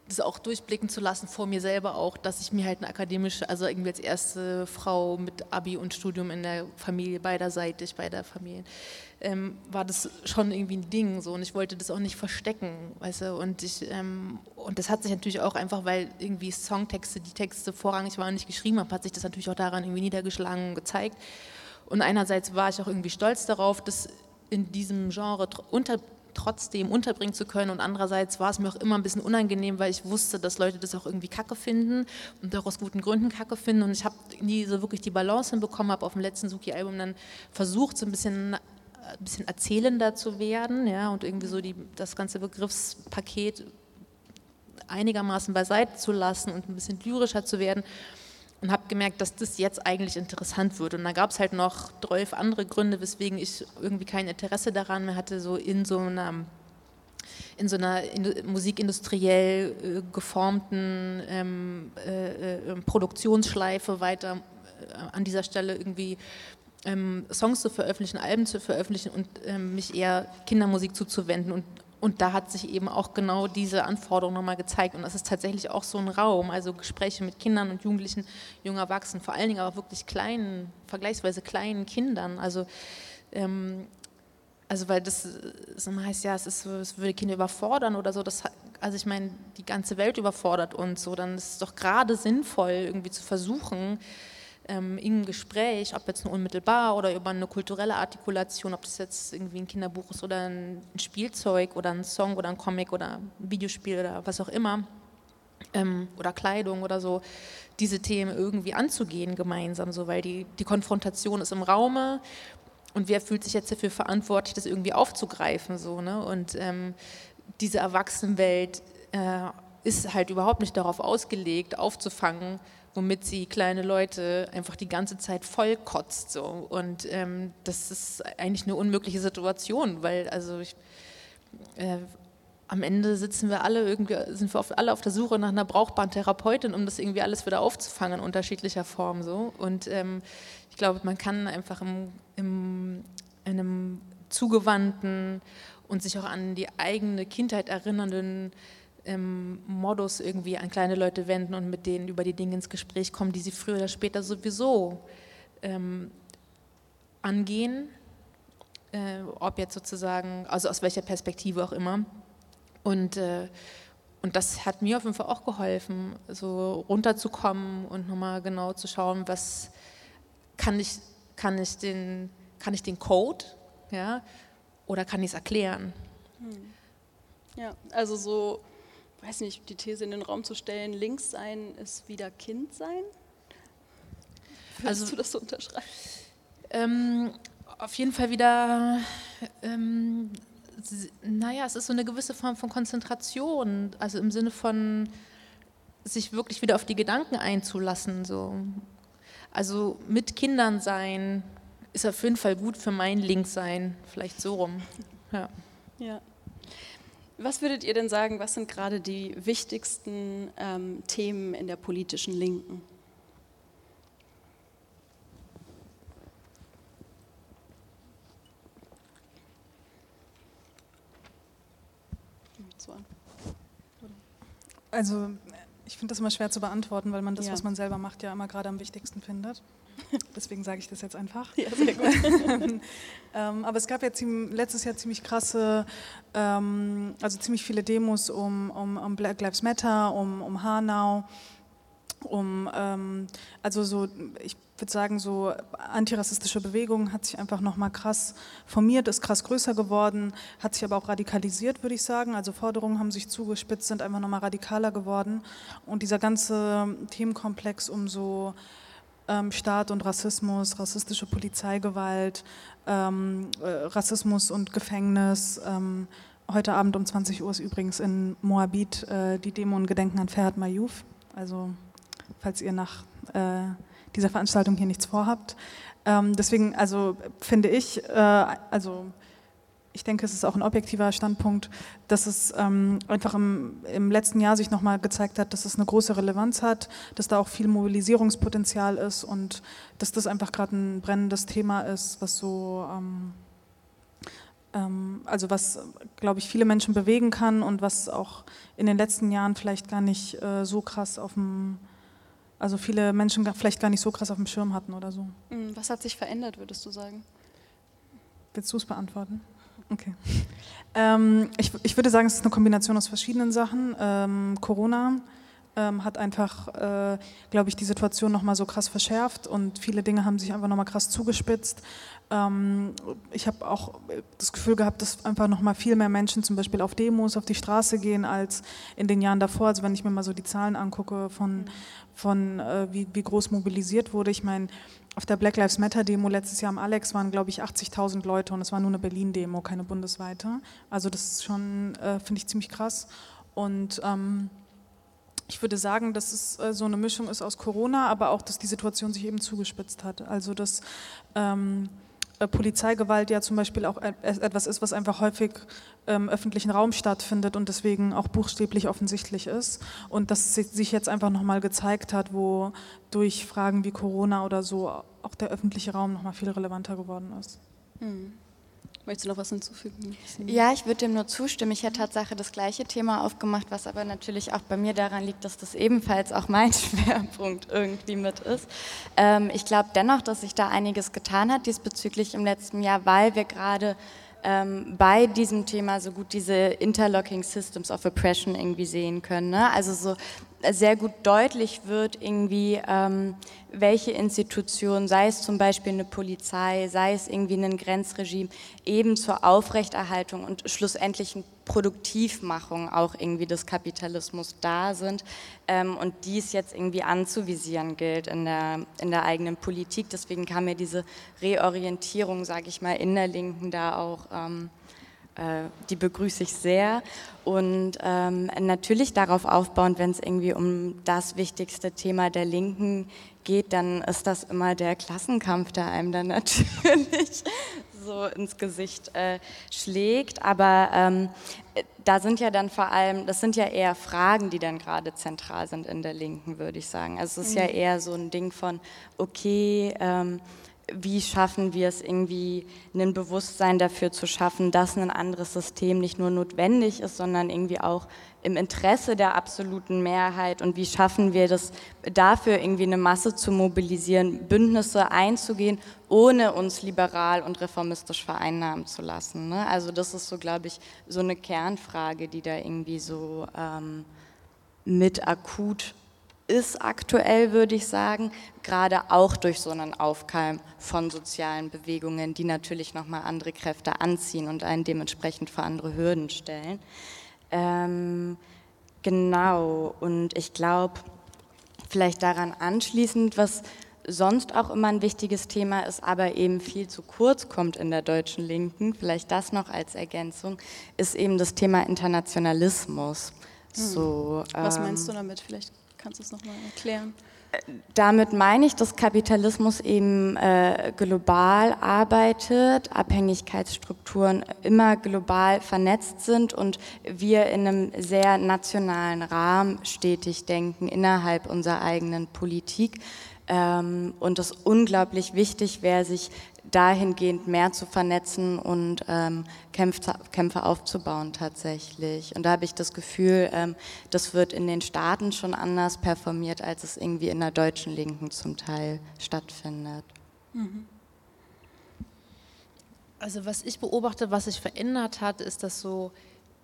das auch durchblicken zu lassen vor mir selber auch, dass ich mir halt eine akademische, also irgendwie als erste Frau mit Abi und Studium in der Familie, beiderseitig, bei der Familie, ähm, war das schon irgendwie ein Ding so. Und ich wollte das auch nicht verstecken, weißt du, und ich, ähm, und das hat sich natürlich auch einfach, weil irgendwie Songtexte, die Texte vorrangig waren und ich geschrieben habe, hat sich das natürlich auch daran irgendwie niedergeschlagen und gezeigt und einerseits war ich auch irgendwie stolz darauf, dass in diesem Genre unter trotzdem unterbringen zu können. Und andererseits war es mir auch immer ein bisschen unangenehm, weil ich wusste, dass Leute das auch irgendwie kacke finden und auch aus guten Gründen kacke finden. Und ich habe nie so wirklich die Balance hinbekommen, habe auf dem letzten Suki-Album dann versucht, so ein bisschen ein bisschen erzählender zu werden ja, und irgendwie so die, das ganze Begriffspaket einigermaßen beiseite zu lassen und ein bisschen lyrischer zu werden und habe gemerkt, dass das jetzt eigentlich interessant wird. Und da gab es halt noch zwölf andere Gründe, weswegen ich irgendwie kein Interesse daran mehr hatte, so in so einer in so einer musikindustriell äh, geformten ähm, äh, äh, Produktionsschleife weiter äh, an dieser Stelle irgendwie ähm, Songs zu veröffentlichen, Alben zu veröffentlichen und ähm, mich eher Kindermusik zuzuwenden und und da hat sich eben auch genau diese Anforderung nochmal gezeigt. Und das ist tatsächlich auch so ein Raum, also Gespräche mit Kindern und Jugendlichen, jungen Erwachsenen, vor allen Dingen aber wirklich kleinen, vergleichsweise kleinen Kindern. Also, ähm, also weil das so heißt, ja, es, ist es würde Kinder überfordern oder so. Das, also ich meine, die ganze Welt überfordert uns so. Dann ist es doch gerade sinnvoll, irgendwie zu versuchen, ähm, im Gespräch, ob jetzt nur unmittelbar oder über eine kulturelle Artikulation, ob das jetzt irgendwie ein Kinderbuch ist oder ein Spielzeug oder ein Song oder ein Comic oder ein Videospiel oder was auch immer, ähm, oder Kleidung oder so, diese Themen irgendwie anzugehen gemeinsam, so, weil die, die Konfrontation ist im Raume und wer fühlt sich jetzt dafür verantwortlich, das irgendwie aufzugreifen, so, ne? und ähm, diese Erwachsenenwelt äh, ist halt überhaupt nicht darauf ausgelegt, aufzufangen, womit sie kleine Leute einfach die ganze Zeit vollkotzt. So. Und ähm, das ist eigentlich eine unmögliche Situation, weil also ich, äh, am Ende sitzen wir alle irgendwie, sind wir oft alle auf der Suche nach einer brauchbaren Therapeutin, um das irgendwie alles wieder aufzufangen in unterschiedlicher Form. So. Und ähm, ich glaube, man kann einfach im, im, in einem zugewandten und sich auch an die eigene Kindheit erinnernden ähm, Modus irgendwie an kleine Leute wenden und mit denen über die Dinge ins Gespräch kommen, die sie früher oder später sowieso ähm, angehen, äh, ob jetzt sozusagen, also aus welcher Perspektive auch immer. Und, äh, und das hat mir auf jeden Fall auch geholfen, so runterzukommen und nochmal genau zu schauen, was kann ich, kann ich, den, kann ich den Code, ja, oder kann ich es erklären? Hm. Ja, also so weiß nicht, die These in den Raum zu stellen, links sein ist wieder Kind sein? Würdest also, du das so unterschreiben? Ähm, auf jeden Fall wieder, ähm, naja, es ist so eine gewisse Form von Konzentration, also im Sinne von sich wirklich wieder auf die Gedanken einzulassen. So. Also mit Kindern sein ist auf jeden Fall gut für mein Linkssein, vielleicht so rum. Ja. ja. Was würdet ihr denn sagen, was sind gerade die wichtigsten ähm, Themen in der politischen Linken? Also ich finde das immer schwer zu beantworten, weil man das, ja. was man selber macht, ja immer gerade am wichtigsten findet. (laughs) Deswegen sage ich das jetzt einfach. Ja, sehr gut. (laughs) ähm, aber es gab ja letztes Jahr ziemlich krasse, ähm, also ziemlich viele Demos um, um, um Black Lives Matter, um, um Hanau, um, ähm, also so, ich würde sagen, so antirassistische Bewegung hat sich einfach nochmal krass formiert, ist krass größer geworden, hat sich aber auch radikalisiert, würde ich sagen. Also Forderungen haben sich zugespitzt, sind einfach nochmal radikaler geworden. Und dieser ganze Themenkomplex um so ähm, Staat und Rassismus, rassistische Polizeigewalt, ähm, äh, Rassismus und Gefängnis. Ähm, heute Abend um 20 Uhr ist übrigens in Moabit äh, die Demo in Gedenken an Ferhat Mayouf. Also falls ihr nach äh, dieser Veranstaltung hier nichts vorhabt. Ähm, deswegen, also finde ich, äh, also ich denke, es ist auch ein objektiver Standpunkt, dass es ähm, einfach im, im, letzten Jahr sich nochmal gezeigt hat, dass es eine große Relevanz hat, dass da auch viel Mobilisierungspotenzial ist und dass das einfach gerade ein brennendes Thema ist, was so, ähm, ähm, also was, glaube ich, viele Menschen bewegen kann und was auch in den letzten Jahren vielleicht gar nicht äh, so krass auf dem, also viele Menschen vielleicht gar nicht so krass auf dem Schirm hatten oder so. Mhm, was hat sich verändert, würdest du sagen? Willst du es beantworten? Okay. Ähm, ich, ich, würde sagen, es ist eine Kombination aus verschiedenen Sachen. Ähm, Corona ähm, hat einfach, äh, glaube ich, die Situation nochmal so krass verschärft und viele Dinge haben sich einfach nochmal krass zugespitzt. Ähm, ich habe auch das Gefühl gehabt, dass einfach nochmal viel mehr Menschen zum Beispiel auf Demos, auf die Straße gehen als in den Jahren davor. Also wenn ich mir mal so die Zahlen angucke von, von äh, wie, wie groß mobilisiert wurde. Ich meine, auf der Black Lives Matter Demo letztes Jahr am Alex waren, glaube ich, 80.000 Leute und es war nur eine Berlin-Demo, keine bundesweite. Also das ist schon, äh, finde ich, ziemlich krass. Und ähm, ich würde sagen, dass es äh, so eine Mischung ist aus Corona, aber auch, dass die Situation sich eben zugespitzt hat. Also dass ähm, äh, Polizeigewalt ja zum Beispiel auch etwas ist, was einfach häufig im öffentlichen Raum stattfindet und deswegen auch buchstäblich offensichtlich ist. Und dass sich jetzt einfach nochmal gezeigt hat, wo durch Fragen wie Corona oder so auch der öffentliche Raum nochmal viel relevanter geworden ist. Hm. Möchtest du noch was hinzufügen? Ja, ich würde dem nur zustimmen. Ich hätte Tatsache das gleiche Thema aufgemacht, was aber natürlich auch bei mir daran liegt, dass das ebenfalls auch mein (laughs) Schwerpunkt irgendwie mit ist. Ähm, ich glaube dennoch, dass sich da einiges getan hat diesbezüglich im letzten Jahr, weil wir gerade ähm, bei diesem Thema so gut diese Interlocking Systems of Oppression irgendwie sehen können. Ne? Also so sehr gut deutlich wird irgendwie, ähm, welche Institutionen, sei es zum Beispiel eine Polizei, sei es irgendwie ein Grenzregime, eben zur Aufrechterhaltung und schlussendlichen Produktivmachung auch irgendwie des Kapitalismus da sind ähm, und dies jetzt irgendwie anzuvisieren gilt in der, in der eigenen Politik. Deswegen kam mir diese Reorientierung, sage ich mal, in der Linken da auch ähm, äh, die begrüße ich sehr. Und ähm, natürlich darauf aufbauend, wenn es irgendwie um das wichtigste Thema der Linken geht, dann ist das immer der Klassenkampf, der einem dann (laughs) natürlich so ins Gesicht äh, schlägt. Aber ähm, da sind ja dann vor allem, das sind ja eher Fragen, die dann gerade zentral sind in der Linken, würde ich sagen. Also es ist mhm. ja eher so ein Ding von, okay, ähm, wie schaffen wir es irgendwie, ein Bewusstsein dafür zu schaffen, dass ein anderes System nicht nur notwendig ist, sondern irgendwie auch im Interesse der absoluten Mehrheit und wie schaffen wir das dafür irgendwie eine Masse zu mobilisieren, Bündnisse einzugehen, ohne uns liberal und reformistisch vereinnahmen zu lassen. Ne? Also das ist so, glaube ich, so eine Kernfrage, die da irgendwie so ähm, mit akut ist aktuell, würde ich sagen, gerade auch durch so einen Aufkeim von sozialen Bewegungen, die natürlich nochmal andere Kräfte anziehen und einen dementsprechend vor andere Hürden stellen. Ähm, genau, und ich glaube, vielleicht daran anschließend, was sonst auch immer ein wichtiges Thema ist, aber eben viel zu kurz kommt in der deutschen Linken, vielleicht das noch als Ergänzung, ist eben das Thema Internationalismus. Hm. So, Was meinst ähm, du damit? Vielleicht Kannst du es nochmal erklären? Damit meine ich, dass Kapitalismus eben äh, global arbeitet, Abhängigkeitsstrukturen immer global vernetzt sind und wir in einem sehr nationalen Rahmen stetig denken innerhalb unserer eigenen Politik. Ähm, und es unglaublich wichtig wäre, sich dahingehend mehr zu vernetzen und ähm, Kämpfe, Kämpfe, aufzubauen tatsächlich. Und da habe ich das Gefühl, ähm, das wird in den Staaten schon anders performiert, als es irgendwie in der deutschen Linken zum Teil stattfindet. Mhm. Also was ich beobachte, was sich verändert hat, ist, dass so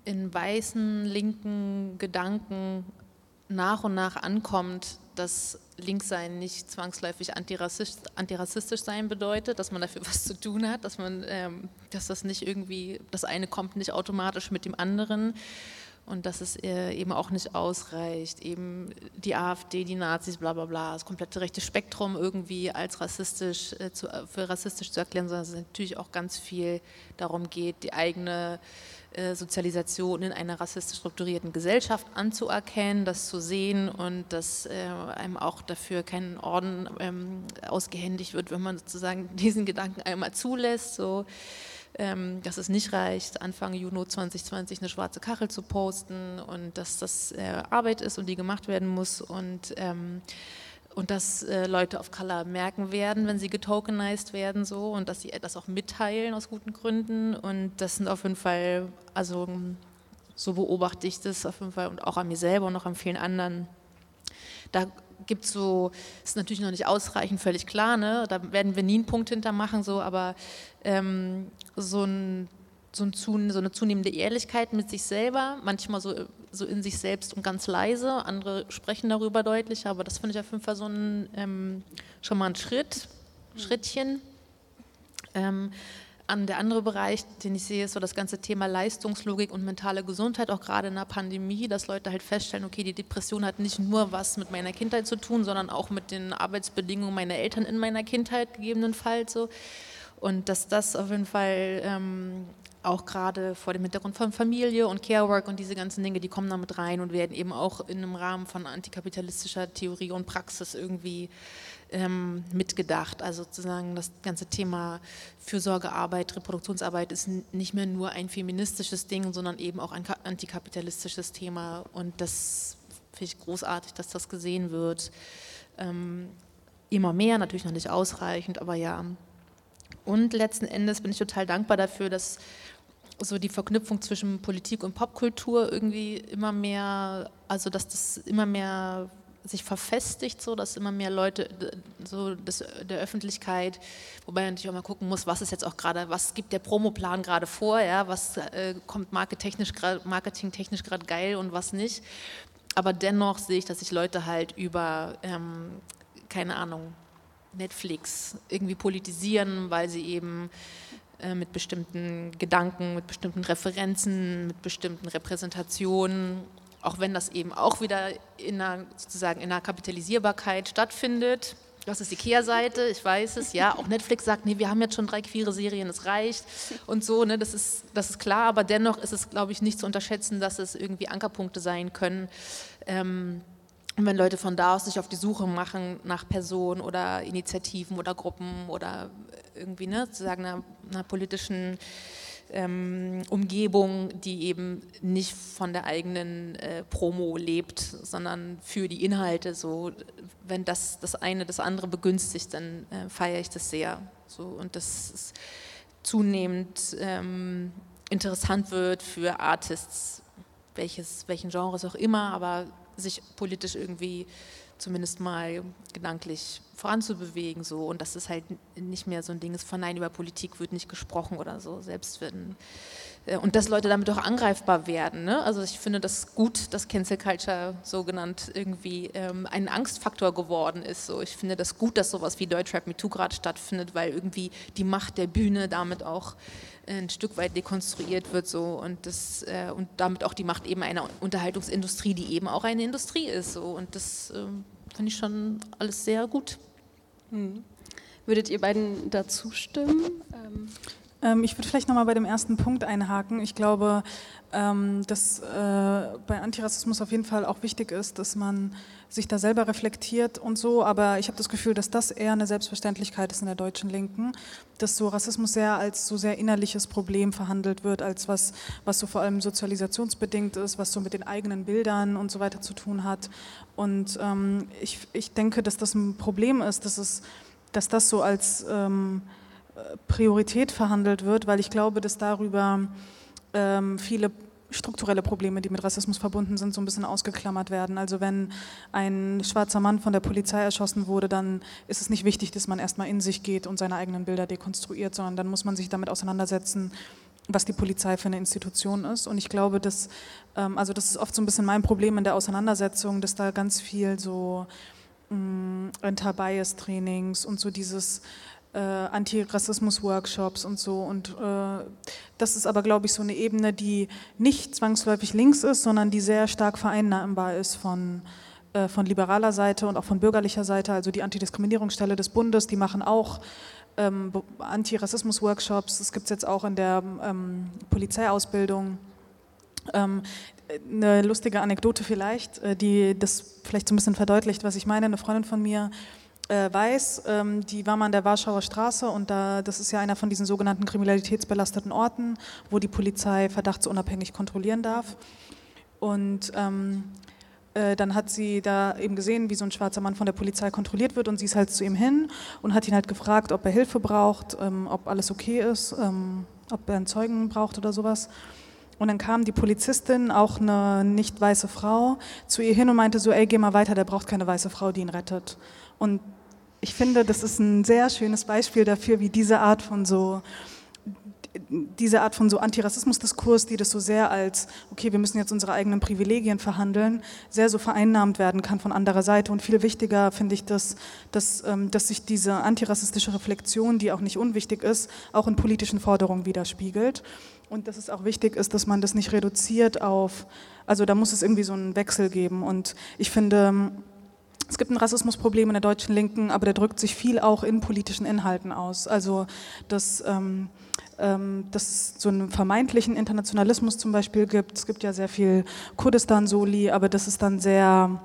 in weißen linken Gedanken nach und nach ankommt, dass Linksein nicht zwangsläufig antirassistisch, antirassistisch sein bedeutet, dass man dafür (laughs) was zu tun hat, dass man, ähm, dass das nicht irgendwie, das eine kommt nicht automatisch mit dem anderen und dass es äh, eben auch nicht ausreicht, eben die AfD, die Nazis, bla bla bla, das komplette rechte Spektrum irgendwie als rassistisch äh, zu, für rassistisch zu erklären, sondern dass es natürlich auch ganz viel darum geht, die eigene äh, Sozialisation in einer rassistisch strukturierten Gesellschaft anzuerkennen, das zu sehen und dass äh, einem auch dafür kein Orden ähm, ausgehändigt wird, wenn man sozusagen (laughs) diesen Gedanken einmal zulässt. So ähm, dass es nicht reicht, Anfang Juni 2020 eine schwarze Kachel zu posten und dass das äh, Arbeit ist und die gemacht werden muss und ähm, und dass äh, Leute of Color merken werden, wenn sie getokenized werden so und dass sie das auch mitteilen aus guten Gründen und das sind auf jeden Fall, also so beobachte ich das auf jeden Fall und auch an mir selber und auch an vielen anderen. Da gibt so, ist natürlich noch nicht ausreichend, völlig klar, ne? da werden wir nie einen Punkt hintermachen, so, aber ähm, so ein so, ein, so, eine zunehmende Ehrlichkeit mit sich selber, manchmal so, so in sich selbst und ganz leise, andere sprechen darüber deutlicher, aber das finde ich auf jeden Fall so ein, ähm, schon mal ein Schritt, Schrittchen. Ähm, der andere Bereich, den ich sehe, ist so das ganze Thema Leistungslogik und mentale Gesundheit, auch gerade in der Pandemie, dass Leute halt feststellen, okay, die Depression hat nicht nur was mit meiner Kindheit zu tun, sondern auch mit den Arbeitsbedingungen meiner Eltern in meiner Kindheit gegebenenfalls so. Und dass das auf jeden Fall ähm, auch gerade vor dem Hintergrund von Familie und Carework und diese ganzen Dinge, die kommen da mit rein und werden eben auch in einem Rahmen von antikapitalistischer Theorie und Praxis irgendwie ähm, mitgedacht. Also sozusagen das ganze Thema Fürsorgearbeit, Reproduktionsarbeit ist nicht mehr nur ein feministisches Ding, sondern eben auch ein antikapitalistisches Thema und das finde ich großartig, dass das gesehen wird. Ähm, immer mehr, natürlich noch nicht ausreichend, aber ja, Und letzten Endes bin ich total dankbar dafür, dass so die Verknüpfung zwischen Politik und Popkultur irgendwie immer mehr, also dass das immer mehr sich verfestigt, so dass immer mehr Leute so des, der Öffentlichkeit, wobei man natürlich auch mal gucken muss, was ist jetzt auch gerade, was gibt der Promoplan gerade vor, ja, was äh, kommt marketingtechnisch gerade marketingtechnisch gerade geil und was nicht. Aber dennoch sehe ich, dass sich Leute halt über, ähm, keine Ahnung, Netflix irgendwie politisieren, weil sie eben äh, mit bestimmten Gedanken, mit bestimmten Referenzen, mit bestimmten Repräsentationen auch wenn das eben auch wieder in einer, sozusagen in einer Kapitalisierbarkeit stattfindet. Das ist die Kehrseite, ich weiß es, ja. Auch Netflix sagt, nee, wir haben jetzt schon drei queere Serien, es reicht und so, ne, das ist, das ist klar, aber dennoch ist es, glaube ich, nicht zu unterschätzen, dass es irgendwie Ankerpunkte sein können. Ähm, wenn Leute von da aus sich auf die Suche machen nach Personen oder Initiativen oder Gruppen oder irgendwie, ne, sozusagen einer, einer politischen ähm, Umgebung, die eben nicht von der eigenen äh, Promo lebt, sondern für die Inhalte. So, wenn das das eine das andere begünstigt, dann äh, feiere ich das sehr. So, und das ist zunehmend ähm, interessant wird für Artists, welches, welchen Genres auch immer, aber sich politisch irgendwie zumindest mal gedanklich voranzubewegen. So. Und das ist halt nicht mehr so ein Ding ist von Nein, über Politik wird nicht gesprochen oder so, selbst wenn. Äh, und dass Leute damit auch angreifbar werden. Ne? Also ich finde das gut, dass Cancel Culture so genannt irgendwie ähm, ein Angstfaktor geworden ist. So. Ich finde das gut, dass sowas wie Deutschrap Me Too gerade stattfindet, weil irgendwie die Macht der Bühne damit auch ein Stück weit dekonstruiert wird so und das äh, und damit auch die Macht eben einer Unterhaltungsindustrie, die eben auch eine Industrie ist so und das äh, finde ich schon alles sehr gut. Hm. Würdet ihr beiden dazu stimmen? Ähm ähm, ich würde vielleicht nochmal bei dem ersten Punkt einhaken. Ich glaube, ähm, dass äh, bei Antirassismus auf jeden Fall auch wichtig ist, dass man sich da selber reflektiert und so, aber ich habe das Gefühl, dass das eher eine Selbstverständlichkeit ist in der deutschen Linken, dass so Rassismus sehr als so sehr innerliches Problem verhandelt wird, als was, was so vor allem sozialisationsbedingt ist, was so mit den eigenen Bildern und so weiter zu tun hat. Und ähm, ich, ich denke, dass das ein Problem ist, dass, es, dass das so als ähm, Priorität verhandelt wird, weil ich glaube, dass darüber ähm, viele strukturelle Probleme, die mit Rassismus verbunden sind, so ein bisschen ausgeklammert werden. Also wenn ein schwarzer Mann von der Polizei erschossen wurde, dann ist es nicht wichtig, dass man erstmal in sich geht und seine eigenen Bilder dekonstruiert, sondern dann muss man sich damit auseinandersetzen, was die Polizei für eine Institution ist. Und ich glaube, dass, ähm, also das ist oft so ein bisschen mein Problem in der Auseinandersetzung, dass da ganz viel so mm, Anti-Bias-Trainings und so dieses äh, Antirassismus-Workshops und so. Und äh, das ist aber, glaube ich, so eine Ebene, die nicht zwangsläufig links ist, sondern die sehr stark vereinnahmbar ist von, äh, von liberaler Seite und auch von bürgerlicher Seite. Also die Antidiskriminierungsstelle des Bundes, die machen auch ähm, Antirassismus-Workshops. Das gibt es jetzt auch in der ähm, Polizeiausbildung. Ähm, eine lustige Anekdote vielleicht, äh, die das vielleicht so ein bisschen verdeutlicht, was ich meine. Eine Freundin von mir äh, weiß, ähm, die war mal an der Warschauer Straße und da, das ist ja einer von diesen sogenannten kriminalitätsbelasteten Orten, wo die Polizei verdachtsunabhängig kontrollieren darf. Und ähm, äh, dann hat sie da eben gesehen, wie so ein schwarzer Mann von der Polizei kontrolliert wird und sie ist halt zu ihm hin und hat ihn halt gefragt, ob er Hilfe braucht, ähm, ob alles okay ist, ähm, ob er einen Zeugen braucht oder sowas. Und dann kam die Polizistin, auch eine nicht weiße Frau, zu ihr hin und meinte so, ey, geh mal weiter, der braucht keine weiße Frau, die ihn rettet. Und ich finde, das ist ein sehr schönes Beispiel dafür, wie diese Art von so diese Art von so Antirassismusdiskurs, die das so sehr als, okay, wir müssen jetzt unsere eigenen Privilegien verhandeln, sehr so vereinnahmt werden kann von anderer Seite. Und viel wichtiger finde ich, dass, dass, ähm, dass sich diese antirassistische Reflexion, die auch nicht unwichtig ist, auch in politischen Forderungen widerspiegelt. Und dass es auch wichtig ist, dass man das nicht reduziert auf, also da muss es irgendwie so einen Wechsel geben. Und ich finde, es gibt ein Rassismusproblem in der deutschen Linken, aber der drückt sich viel auch in politischen Inhalten aus. Also dass, ähm, ähm, dass es so einen vermeintlichen Internationalismus zum Beispiel gibt. Es gibt ja sehr viel Kurdistan-Soli, aber das ist dann sehr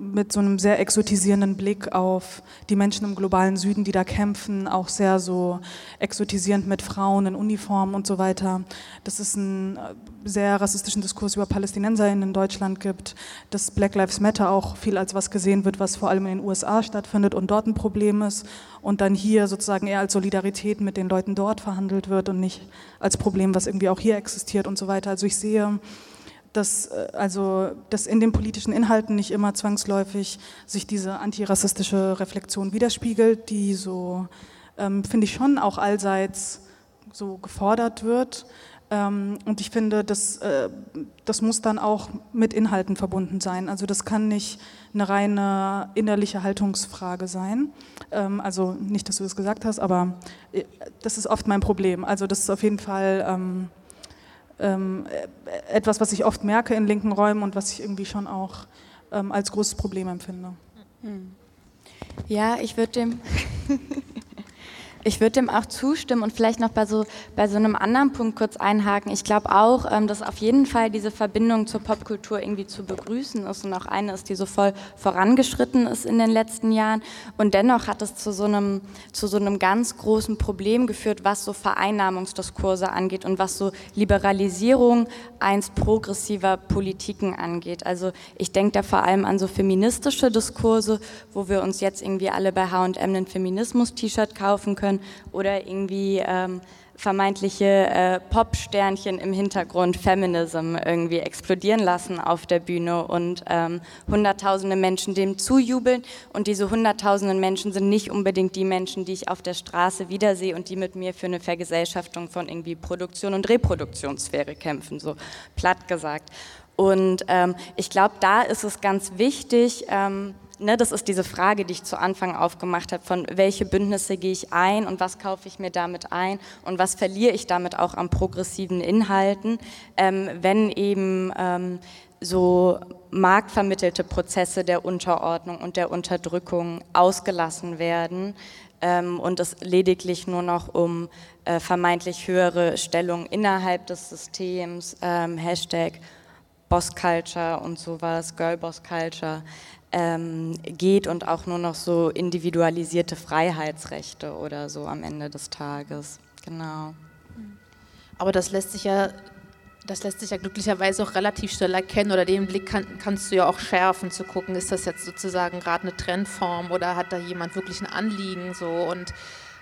mit so einem sehr exotisierenden Blick auf die Menschen im globalen Süden, die da kämpfen, auch sehr so exotisierend mit Frauen in Uniformen und so weiter. Dass es einen äh, sehr rassistischen Diskurs über PalästinenserInnen in Deutschland gibt, dass Black Lives Matter auch viel als was gesehen wird, was vor allem in den USA stattfindet und dort ein Problem ist und dann hier sozusagen eher als Solidarität mit den Leuten dort verhandelt wird und nicht als Problem, was irgendwie auch hier existiert und so weiter. Also ich sehe dass, äh, also, dass in den politischen Inhalten nicht immer zwangsläufig sich diese antirassistische Reflexion widerspiegelt, die so, ähm, finde ich schon auch allseits so gefordert wird. Ähm, und ich finde, das, äh, das muss dann auch mit Inhalten verbunden sein. Also das kann nicht eine reine innerliche Haltungsfrage sein. Ähm, also nicht, dass du das gesagt hast, aber äh, das ist oft mein Problem. Also das ist auf jeden Fall... Ähm, ähm, etwas, was ich oft merke in linken Räumen und was ich irgendwie schon auch ähm, als großes Problem empfinde. Hm. Ja, ich würde dem Ich würde dem auch zustimmen und vielleicht noch bei so, bei so einem anderen Punkt kurz einhaken. Ich glaube auch, ähm, dass auf jeden Fall diese Verbindung zur Popkultur irgendwie zu begrüßen ist und auch eine ist, die so voll vorangeschritten ist in den letzten Jahren. Und dennoch hat es zu so einem, zu so einem ganz großen Problem geführt, was so Vereinnahmungsdiskurse angeht und was so Liberalisierung einst progressiver Politiken angeht. Also ich denke da vor allem an so feministische Diskurse, wo wir uns jetzt irgendwie alle bei H&M einen Feminismus-T-Shirt kaufen können oder irgendwie ähm, vermeintliche äh, Pop-Sternchen im Hintergrund Feminism irgendwie explodieren lassen auf der Bühne und ähm, hunderttausende Menschen dem zujubeln und diese hunderttausenden Menschen sind nicht unbedingt die Menschen, die ich auf der Straße wiedersehe und die mit mir für eine Vergesellschaftung von irgendwie Produktion und Reproduktionssphäre kämpfen, so platt gesagt. Und ähm, ich glaube, da ist es ganz wichtig, ähm, ne, das ist diese Frage, die ich zu Anfang aufgemacht habe, von welche Bündnisse gehe ich ein und was kaufe ich mir damit ein und was verliere ich damit auch an progressiven Inhalten, ähm, wenn eben ähm, so marktvermittelte Prozesse der Unterordnung und der Unterdrückung ausgelassen werden ähm, und es lediglich nur noch um äh, vermeintlich höhere Stellung innerhalb des Systems, ähm, Hashtag Boss Culture und sowas, Girl Boss Culture, ähm, geht und auch nur noch so individualisierte Freiheitsrechte oder so am Ende des Tages. Genau. Aber das lässt sich ja, das lässt sich ja glücklicherweise auch relativ schnell erkennen oder den Blick kann, kannst du ja auch schärfen, zu gucken, ist das jetzt sozusagen gerade eine Trendform oder hat da jemand wirklich ein Anliegen so und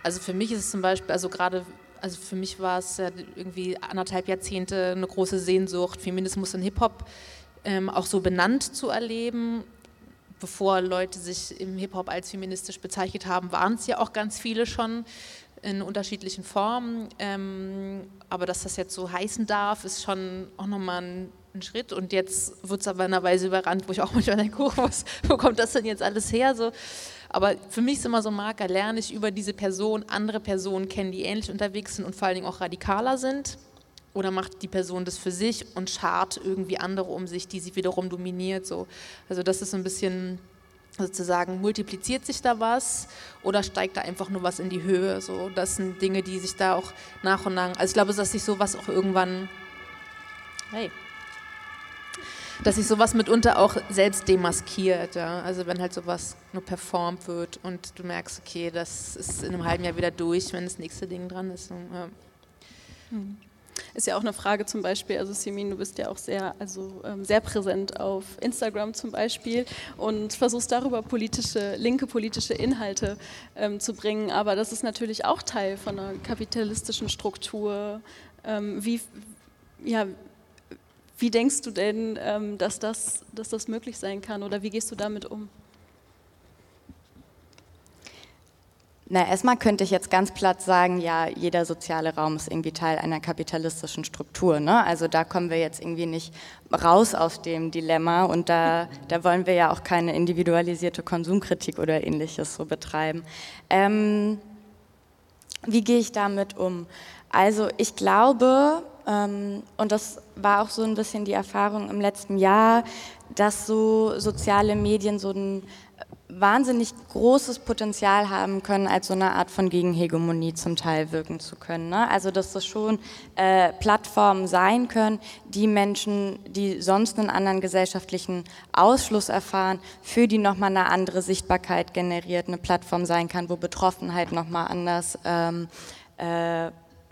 also für mich ist es zum Beispiel, also gerade also für mich war es ja irgendwie anderthalb Jahrzehnte eine große Sehnsucht, Feminismus und Hip-Hop ähm, auch so benannt zu erleben bevor Leute sich im Hip-Hop als feministisch bezeichnet haben, waren es ja auch ganz viele schon in unterschiedlichen Formen. Ähm, aber dass das jetzt so heißen darf, ist schon auch nochmal ein, ein Schritt. Und jetzt wird es aber in einer Weise überrannt, wo ich auch (laughs) manchmal denke, oh, was, wo kommt das denn jetzt alles her? So. Aber für mich ist immer so ein Marker, lerne ich über diese Person andere Personen kennen, die ähnlich unterwegs sind und vor allen Dingen auch radikaler sind. Oder macht die Person das für sich und schart irgendwie andere um sich, die sie wiederum dominiert? So. Also das ist so ein bisschen sozusagen, multipliziert sich da was oder steigt da einfach nur was in die Höhe? So, das sind Dinge, die sich da auch nach und nach, also ich glaube, dass sich sowas auch irgendwann, hey, dass sich sowas mitunter auch selbst demaskiert. Ja? Also wenn halt sowas nur performt wird und du merkst, okay, das ist in einem halben Jahr wieder durch, wenn das nächste Ding dran ist. Ja. Hm. Ist ja auch eine Frage zum Beispiel, also Simin, du bist ja auch sehr, also, ähm, sehr präsent auf Instagram zum Beispiel und versuchst darüber politische, linke politische Inhalte ähm, zu bringen, aber das ist natürlich auch Teil von einer kapitalistischen Struktur. Ähm, wie, ja, wie denkst du denn, ähm, dass, das, dass das möglich sein kann oder wie gehst du damit um? Na, erstmal könnte ich jetzt ganz platt sagen, ja, jeder soziale Raum ist irgendwie Teil einer kapitalistischen Struktur. Ne? Also da kommen wir jetzt irgendwie nicht raus aus dem Dilemma und da, da wollen wir ja auch keine individualisierte Konsumkritik oder ähnliches so betreiben. Ähm, wie gehe ich damit um? Also ich glaube, ähm, und das war auch so ein bisschen die Erfahrung im letzten Jahr, dass so soziale Medien so ein wahnsinnig großes Potenzial haben können, als so eine Art von Gegenhegemonie zum Teil wirken zu können. Ne? Also dass das schon äh, Plattformen sein können, die Menschen, die sonst einen anderen gesellschaftlichen Ausschluss erfahren, für die nochmal eine andere Sichtbarkeit generiert, eine Plattform sein kann, wo Betroffenheit nochmal anders ähm, äh,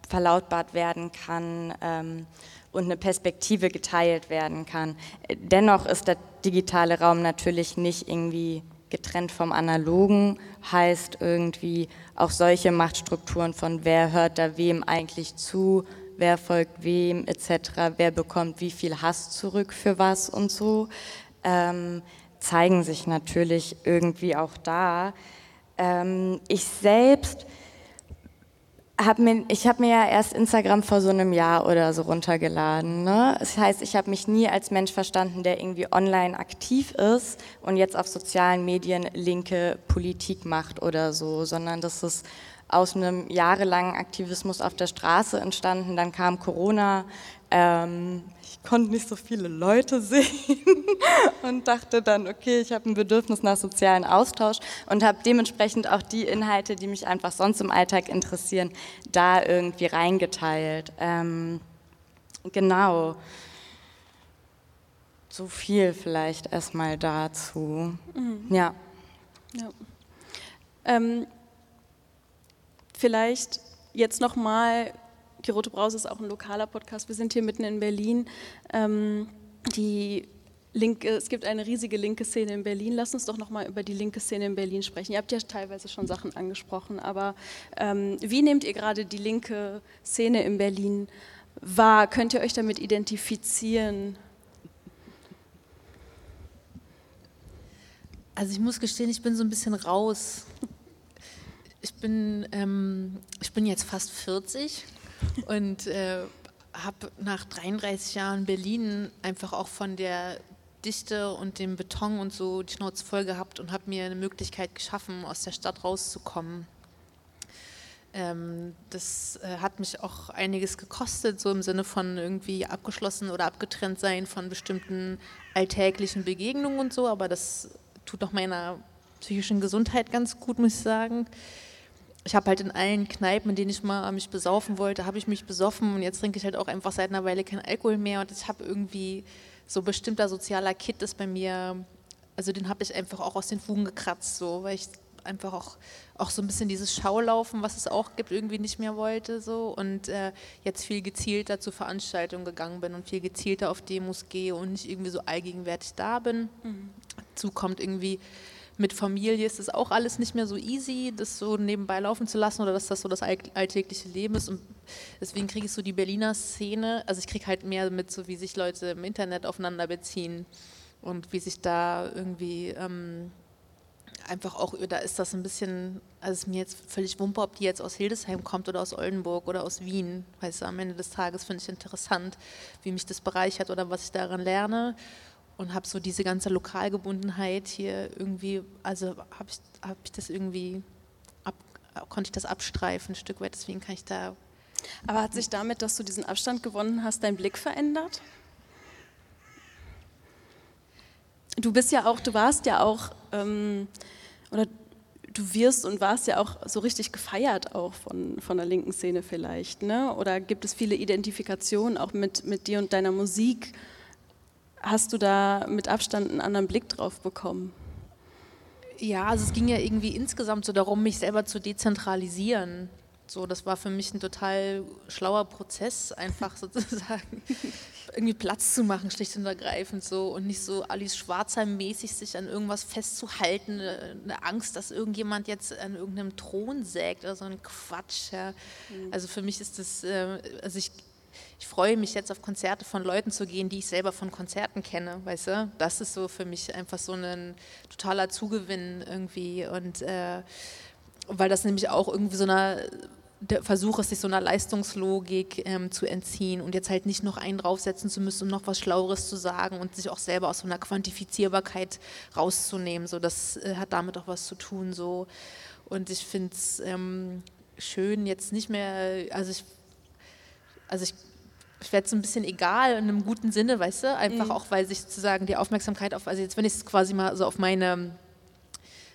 verlautbart werden kann. Ähm, und eine Perspektive geteilt werden kann. Dennoch ist der digitale Raum natürlich nicht irgendwie getrennt vom analogen, heißt irgendwie auch solche Machtstrukturen von wer hört da wem eigentlich zu, wer folgt wem etc., wer bekommt wie viel Hass zurück für was und so, ähm, zeigen sich natürlich irgendwie auch da. Ähm, ich selbst hab mir, ich habe mir ja erst Instagram vor so einem Jahr oder so runtergeladen. Ne? Das heißt, ich habe mich nie als Mensch verstanden, der irgendwie online aktiv ist und jetzt auf sozialen Medien linke Politik macht oder so, sondern das ist aus einem jahrelangen Aktivismus auf der Straße entstanden. Dann kam Corona. Ähm, konnte nicht so viele Leute (laughs) sehen und dachte dann, okay, ich habe ein Bedürfnis nach sozialen Austausch und habe dementsprechend auch die Inhalte, die mich einfach sonst im Alltag interessieren, da irgendwie reingeteilt. Ähm, genau. So viel vielleicht erstmal dazu. Mhm. Ja. ja. Ähm, vielleicht jetzt nochmal die Rote Brause ist auch ein lokaler Podcast. Wir sind hier mitten in Berlin. Ähm, die linke, es gibt eine riesige linke Szene in Berlin. Lass uns doch noch mal über die linke Szene in Berlin sprechen. Ihr habt ja teilweise schon Sachen angesprochen, aber ähm, wie nehmt ihr gerade die linke Szene in Berlin wahr? Könnt ihr euch damit identifizieren? Also ich muss gestehen, ich bin so ein bisschen raus. Ich bin, ähm, ich bin jetzt fast 40 und äh, habe nach 33 Jahren Berlin einfach auch von der Dichte und dem Beton und so die Schnauze voll gehabt und habe mir eine Möglichkeit geschaffen, aus der Stadt rauszukommen. Ähm, das äh, hat mich auch einiges gekostet, so im Sinne von irgendwie abgeschlossen oder abgetrennt sein von bestimmten alltäglichen Begegnungen und so, aber das tut auch meiner psychischen Gesundheit ganz gut, muss ich sagen ich habe halt in allen Kneipen, in denen ich mal mich besaufen wollte, habe ich mich besoffen und jetzt trinke ich halt auch einfach seit einer Weile keinen Alkohol mehr und ich habe irgendwie so bestimmter sozialer Kit ist bei mir, also den habe ich einfach auch aus den Fugen gekratzt, so, weil ich einfach auch, auch so ein bisschen dieses Schaulaufen, was es auch gibt, irgendwie nicht mehr wollte so und äh, jetzt viel gezielter zu Veranstaltungen gegangen bin und viel gezielter auf Demos gehe und nicht irgendwie so allgegenwärtig da bin. Mhm. Dazu kommt irgendwie mit Familie ist es auch alles nicht mehr so easy, das so nebenbei laufen zu lassen oder dass das so das alltägliche Leben ist. Und deswegen kriege ich so die Berliner Szene, also ich kriege halt mehr mit, so wie sich Leute im Internet aufeinander beziehen und wie sich da irgendwie ähm, einfach auch, da ist das ein bisschen, also es ist mir jetzt völlig wumper, ob die jetzt aus Hildesheim kommt oder aus Oldenburg oder aus Wien. Weißt du, am Ende des Tages finde ich interessant, wie mich das bereichert oder was ich daran lerne und habe so diese ganze Lokalgebundenheit hier irgendwie, also habe ich, hab ich das irgendwie, ab, konnte ich das abstreifen ein Stück weit, deswegen kann ich da. Aber hat sich damit, dass du diesen Abstand gewonnen hast, dein Blick verändert? Du bist ja auch, du warst ja auch, ähm, oder du wirst und warst ja auch so richtig gefeiert auch von, von der linken Szene vielleicht, ne? Oder gibt es viele Identifikationen auch mit, mit dir und deiner Musik? Hast du da mit Abstand einen anderen Blick drauf bekommen? Ja, also es ging ja irgendwie insgesamt so darum, mich selber zu dezentralisieren. So, das war für mich ein total schlauer Prozess, einfach (laughs) sozusagen irgendwie Platz zu machen, schlicht und ergreifend so und nicht so Alice Schwarzer-mäßig sich an irgendwas festzuhalten, eine Angst, dass irgendjemand jetzt an irgendeinem Thron sägt oder so ein Quatsch. Ja. Mhm. Also für mich ist das, äh, also ich ich freue mich jetzt auf Konzerte von Leuten zu gehen, die ich selber von Konzerten kenne, weißt du? Das ist so für mich einfach so ein totaler Zugewinn irgendwie und äh, weil das nämlich auch irgendwie so einer der Versuch ist, sich so einer Leistungslogik ähm, zu entziehen und jetzt halt nicht noch einen draufsetzen zu müssen, um noch was Schlaueres zu sagen und sich auch selber aus so einer Quantifizierbarkeit rauszunehmen. So, das äh, hat damit auch was zu tun. So. Und ich finde es ähm, schön, jetzt nicht mehr, also ich, also ich ich werde so ein bisschen egal in einem guten Sinne, weißt du, einfach mhm. auch, weil sich sozusagen die Aufmerksamkeit auf, also jetzt wenn ich es quasi mal so auf meine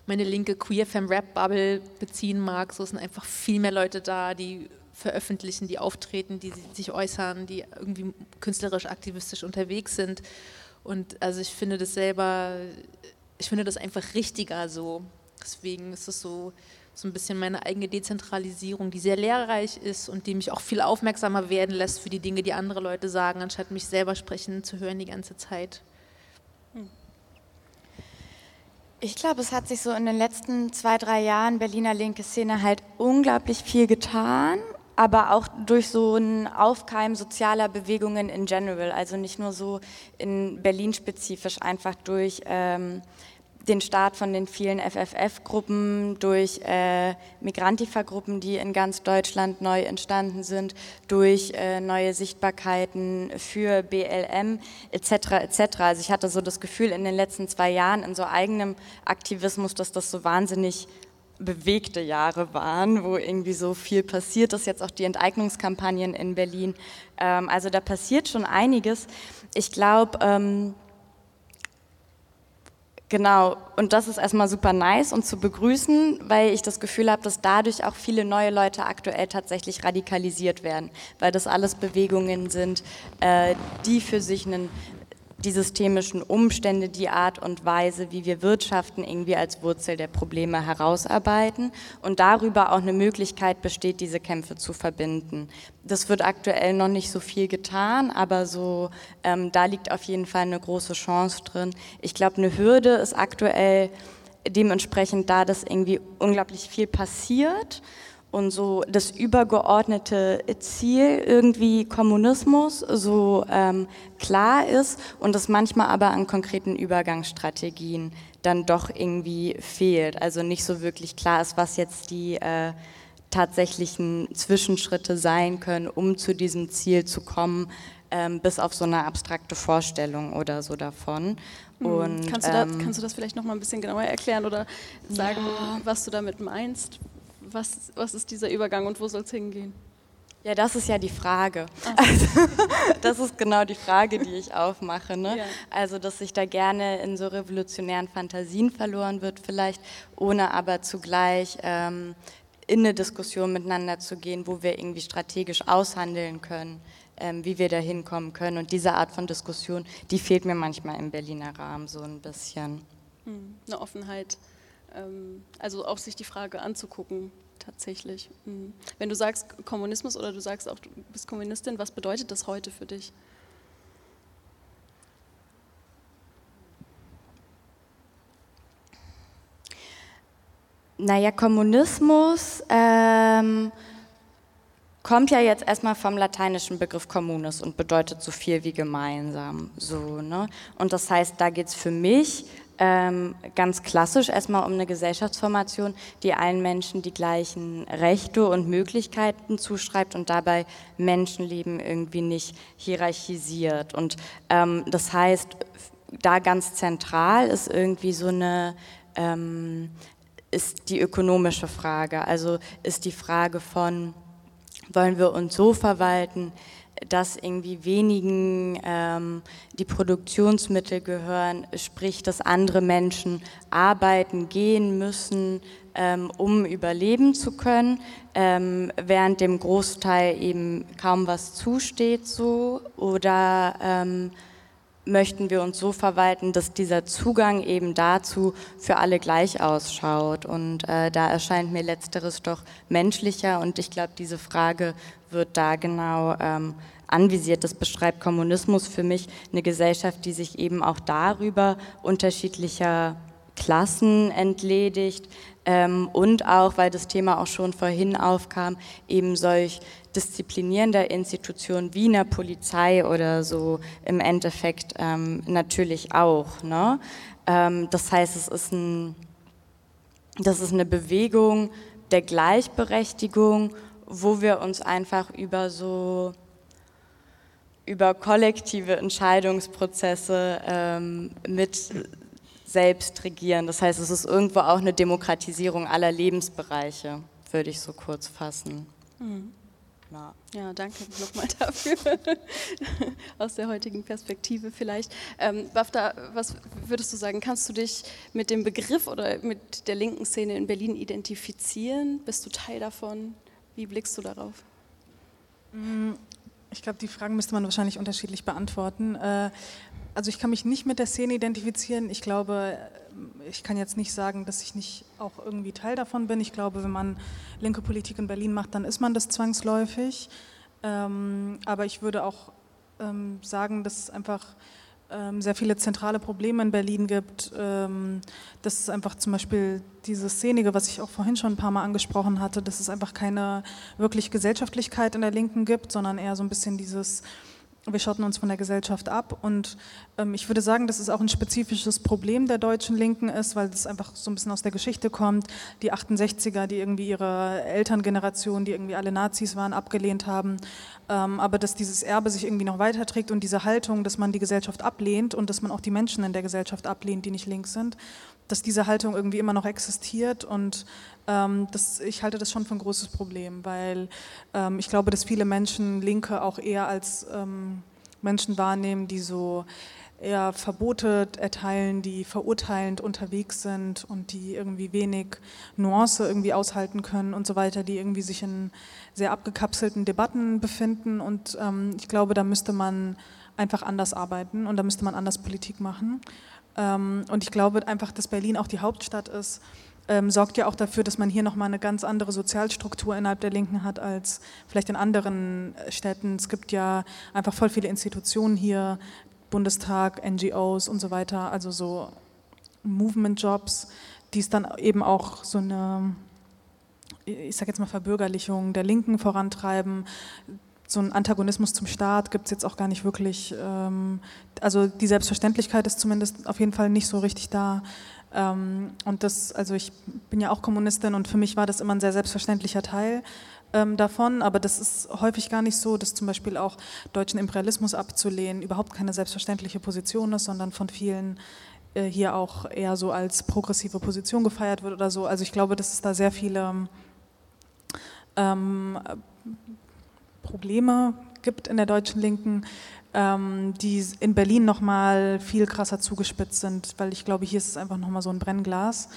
meine linke Queer-Fem-Rap-Bubble beziehen mag. So sind einfach viel mehr Leute da, die veröffentlichen, die auftreten, die sich äußern, die irgendwie künstlerisch, aktivistisch unterwegs sind. Und also ich finde das selber, ich finde das einfach richtiger so. Deswegen ist es so, so ein bisschen meine eigene Dezentralisierung, die sehr lehrreich ist und die mich auch viel aufmerksamer werden lässt für die Dinge, die andere Leute sagen, anstatt mich selber sprechen zu hören die ganze Zeit. Ich glaube, es hat sich so in den letzten zwei, drei Jahren Berliner linke Szene halt unglaublich viel getan aber auch durch so ein Aufkeimen sozialer Bewegungen in general, also nicht nur so in Berlin spezifisch, einfach durch ähm, den Start von den vielen FFF-Gruppen, durch äh, Migrantifa-Gruppen, die in ganz Deutschland neu entstanden sind, durch äh, neue Sichtbarkeiten für BLM etc. etc. Also ich hatte so das Gefühl in den letzten zwei Jahren in so eigenem Aktivismus, dass das so wahnsinnig bewegte Jahre waren, wo irgendwie so viel passiert ist, jetzt auch die Enteignungskampagnen in Berlin. Ähm, also da passiert schon einiges. Ich glaube, ähm, Genau, und das ist erstmal super nice und zu begrüßen, weil ich das Gefühl habe, dass dadurch auch viele neue Leute aktuell tatsächlich radikalisiert werden, weil das alles Bewegungen sind, äh, die für sich einen die systemischen Umstände, die Art und Weise, wie wir wirtschaften, irgendwie als Wurzel der Probleme herausarbeiten und darüber auch eine Möglichkeit besteht, diese Kämpfe zu verbinden. Das wird aktuell noch nicht so viel getan, aber so ähm, da liegt auf jeden Fall eine große Chance drin. Ich glaube, eine Hürde ist aktuell dementsprechend da, dass irgendwie unglaublich viel passiert und so das übergeordnete Ziel irgendwie Kommunismus so ähm, klar ist und es manchmal aber an konkreten Übergangsstrategien dann doch irgendwie fehlt. Also nicht so wirklich klar ist, was jetzt die äh, tatsächlichen Zwischenschritte sein können, um zu diesem Ziel zu kommen, ähm, bis auf so eine abstrakte Vorstellung oder so davon. Hm. Und, kannst, du da, ähm, kannst du das vielleicht noch mal ein bisschen genauer erklären oder sagen, ja. was du damit meinst? Was, was ist dieser Übergang und wo soll es hingehen? Ja, das ist ja die Frage. (laughs) Also, das ist genau die Frage, die ich aufmache. Ne? Ja. Also, dass sich da gerne in so revolutionären Fantasien verloren wird, vielleicht, ohne aber zugleich ähm, in eine Diskussion miteinander zu gehen, wo wir irgendwie strategisch aushandeln können, ähm, wie wir da hinkommen können. Und diese Art von Diskussion, die fehlt mir manchmal im Berliner Rahmen so ein bisschen. Hm, eine Offenheit also auch sich die Frage anzugucken, tatsächlich. Mhm. Wenn du sagst Kommunismus oder du sagst auch, du bist Kommunistin, was bedeutet das heute für dich? Naja, Kommunismus ähm, kommt ja jetzt erstmal vom lateinischen Begriff communis und bedeutet so viel wie gemeinsam. So, ne? Und das heißt, da geht es für mich ähm, ganz klassisch erstmal um eine Gesellschaftsformation, die allen Menschen die gleichen Rechte und Möglichkeiten zuschreibt und dabei Menschenleben irgendwie nicht hierarchisiert. Und ähm, das heißt, da ganz zentral ist irgendwie so eine ähm, ist die ökonomische Frage. Also ist die Frage von, wollen wir uns so verwalten, dass irgendwie wenigen ähm, die Produktionsmittel gehören, sprich, dass andere Menschen arbeiten gehen müssen, ähm, um überleben zu können, ähm, während dem Großteil eben kaum was zusteht so oder ähm, möchten wir uns so verwalten, dass dieser Zugang eben dazu für alle gleich ausschaut. Und äh, da erscheint mir letzteres doch menschlicher und ich glaube, diese Frage wird da genau ähm, anvisiert. Das beschreibt Kommunismus für mich eine Gesellschaft, die sich eben auch darüber unterschiedlicher Klassen entledigt ähm, und auch, weil das Thema auch schon vorhin aufkam, eben solch disziplinierender Institutionen wie einer Polizei oder so im Endeffekt ähm, natürlich auch. Ne? Ähm, das heißt, es ist, ein, das ist eine Bewegung der Gleichberechtigung, wo wir uns einfach über so über kollektive Entscheidungsprozesse ähm, mit selbst regieren. Das heißt, es ist irgendwo auch eine Demokratisierung aller Lebensbereiche, würde ich so kurz fassen. Mhm. Na. Ja, danke nochmal dafür. (laughs) Aus der heutigen Perspektive vielleicht. Ähm, Bafta, was würdest du sagen? Kannst du dich mit dem Begriff oder mit der linken Szene in Berlin identifizieren? Bist du Teil davon? Wie blickst du darauf? Mm, ich glaube, die Fragen müsste man wahrscheinlich unterschiedlich beantworten. Äh, also ich kann mich nicht mit der Szene identifizieren. Ich glaube, ich kann jetzt nicht sagen, dass ich nicht auch irgendwie Teil davon bin. Ich glaube, wenn man linke Politik in Berlin macht, dann ist man das zwangsläufig. Ähm, aber ich würde auch ähm, sagen, dass es einfach ähm, sehr viele zentrale Probleme in Berlin gibt. Das ist einfach zum Beispiel dieses Szenige, was ich auch vorhin schon ein paar Mal angesprochen hatte, dass es einfach keine wirklich Gesellschaftlichkeit in der Linken gibt, sondern eher so ein bisschen dieses wir schotten uns von der Gesellschaft ab und ähm, ich würde sagen, dass es auch ein spezifisches Problem der deutschen Linken ist, weil es einfach so ein bisschen aus der Geschichte kommt. Die 68er, die irgendwie ihre Elterngeneration, die irgendwie alle Nazis waren, abgelehnt haben, ähm, aber dass dieses Erbe sich irgendwie noch weiterträgt und diese Haltung, dass man die Gesellschaft ablehnt und dass man auch die Menschen in der Gesellschaft ablehnt, die nicht links sind, dass diese Haltung irgendwie immer noch existiert und ähm, das, ich halte das schon für ein großes Problem, weil ähm, ich glaube, dass viele Menschen Linke auch eher als ähm, Menschen wahrnehmen, die so eher Verbote erteilen, die verurteilend unterwegs sind und die irgendwie wenig Nuance irgendwie aushalten können und so weiter, die irgendwie sich in sehr abgekapselten Debatten befinden. Und ähm, ich glaube, da müsste man einfach anders arbeiten und da müsste man anders Politik machen. Ähm, und ich glaube einfach, dass Berlin auch die Hauptstadt ist ähm, sorgt ja auch dafür, dass man hier nochmal eine ganz andere Sozialstruktur innerhalb der Linken hat als vielleicht in anderen äh, Städten. Es gibt ja einfach voll viele Institutionen hier, Bundestag, NGOs und so weiter, also so Movement-Jobs, die es dann eben auch so eine, ich sage jetzt mal Verbürgerlichung der Linken vorantreiben. So ein Antagonismus zum Staat gibt es jetzt auch gar nicht wirklich. Ähm, also die Selbstverständlichkeit ist zumindest auf jeden Fall nicht so richtig da. Ähm, und das, also ich bin ja auch Kommunistin und für mich war das immer ein sehr selbstverständlicher Teil ähm, davon, aber das ist häufig gar nicht so, dass zum Beispiel auch deutschen Imperialismus abzulehnen überhaupt keine selbstverständliche Position ist, sondern von vielen äh, hier auch eher so als progressive Position gefeiert wird oder so. Also ich glaube, dass es da sehr viele ähm, Probleme gibt in der deutschen Linken, ähm, die in Berlin nochmal viel krasser zugespitzt sind, weil ich glaube, hier ist es einfach nochmal so ein Brennglas.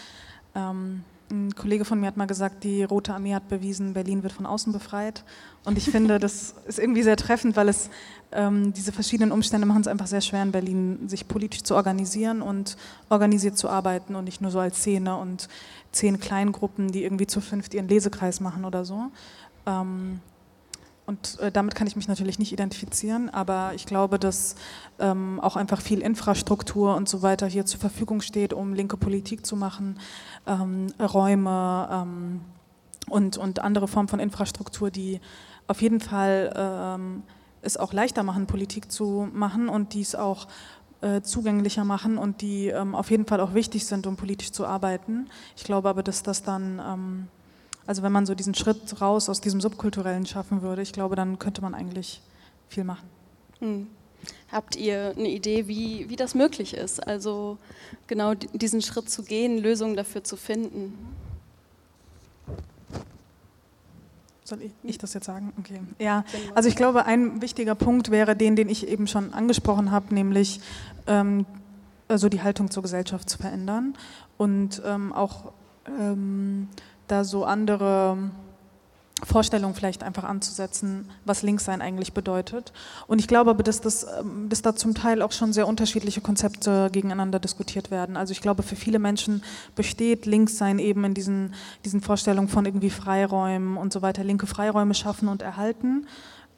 Ähm, ein Kollege von mir hat mal gesagt, die Rote Armee hat bewiesen, Berlin wird von außen befreit. Und ich finde, das (laughs) ist irgendwie sehr treffend, weil es ähm, diese verschiedenen Umstände machen es einfach sehr schwer in Berlin, sich politisch zu organisieren und organisiert zu arbeiten und nicht nur so als Szene und zehn Kleingruppen, die irgendwie zu fünft ihren Lesekreis machen oder so. Ähm, und äh, damit kann ich mich natürlich nicht identifizieren, aber ich glaube, dass ähm, auch einfach viel Infrastruktur und so weiter hier zur Verfügung steht, um linke Politik zu machen, ähm, Räume ähm, und, und andere Formen von Infrastruktur, die auf jeden Fall ähm, es auch leichter machen, Politik zu machen und die es auch äh, zugänglicher machen und die ähm, auf jeden Fall auch wichtig sind, um politisch zu arbeiten. Ich glaube aber, dass das dann ähm, also wenn man so diesen Schritt raus aus diesem Subkulturellen schaffen würde, ich glaube, dann könnte man eigentlich viel machen. Hm. Habt ihr eine Idee, wie, wie das möglich ist? Also genau diesen Schritt zu gehen, Lösungen dafür zu finden? Soll ich, ich, das jetzt sagen? Okay. Ja, also ich glaube, ein wichtiger Punkt wäre den, den ich eben schon angesprochen habe, nämlich ähm, also die Haltung zur Gesellschaft zu verändern und ähm, auch ähm, da so andere Vorstellungen vielleicht einfach anzusetzen, was Linkssein eigentlich bedeutet. Und ich glaube aber, dass, das, ähm, dass da zum Teil auch schon sehr unterschiedliche Konzepte gegeneinander diskutiert werden. Also ich glaube, für viele Menschen besteht Linkssein eben in diesen, diesen Vorstellungen von irgendwie Freiräumen und so weiter, linke Freiräume schaffen und erhalten.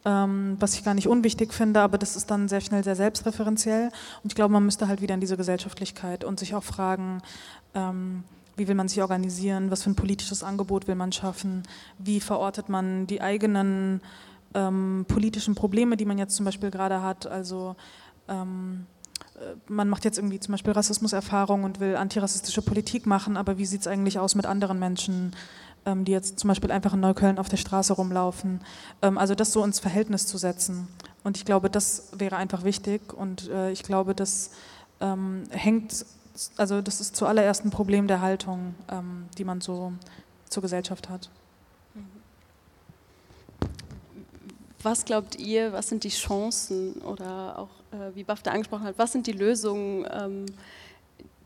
Ähm, was ich gar nicht unwichtig finde, aber das ist dann sehr schnell sehr selbstreferenziell. Und ich glaube, man müsste halt wieder in diese Gesellschaftlichkeit und sich auch fragen, ähm, wie will man sich organisieren, was für ein politisches Angebot will man schaffen, wie verortet man die eigenen ähm, politischen Probleme, die man jetzt zum Beispiel gerade hat. Also ähm, äh, man macht jetzt irgendwie zum Beispiel Rassismuserfahrung und will antirassistische Politik machen, aber wie sieht es eigentlich aus mit anderen Menschen, ähm, die jetzt zum Beispiel einfach in Neukölln auf der Straße rumlaufen? Ähm, also das so ins Verhältnis zu setzen. Und ich glaube, das wäre einfach wichtig und äh, ich glaube, das ähm, hängt also das ist zuallererst ein Problem der Haltung, ähm, die man so zur Gesellschaft hat. was glaubt ihr, was sind die Chancen oder auch, äh, wie BAFTA angesprochen hat, was sind die Lösungen, ähm,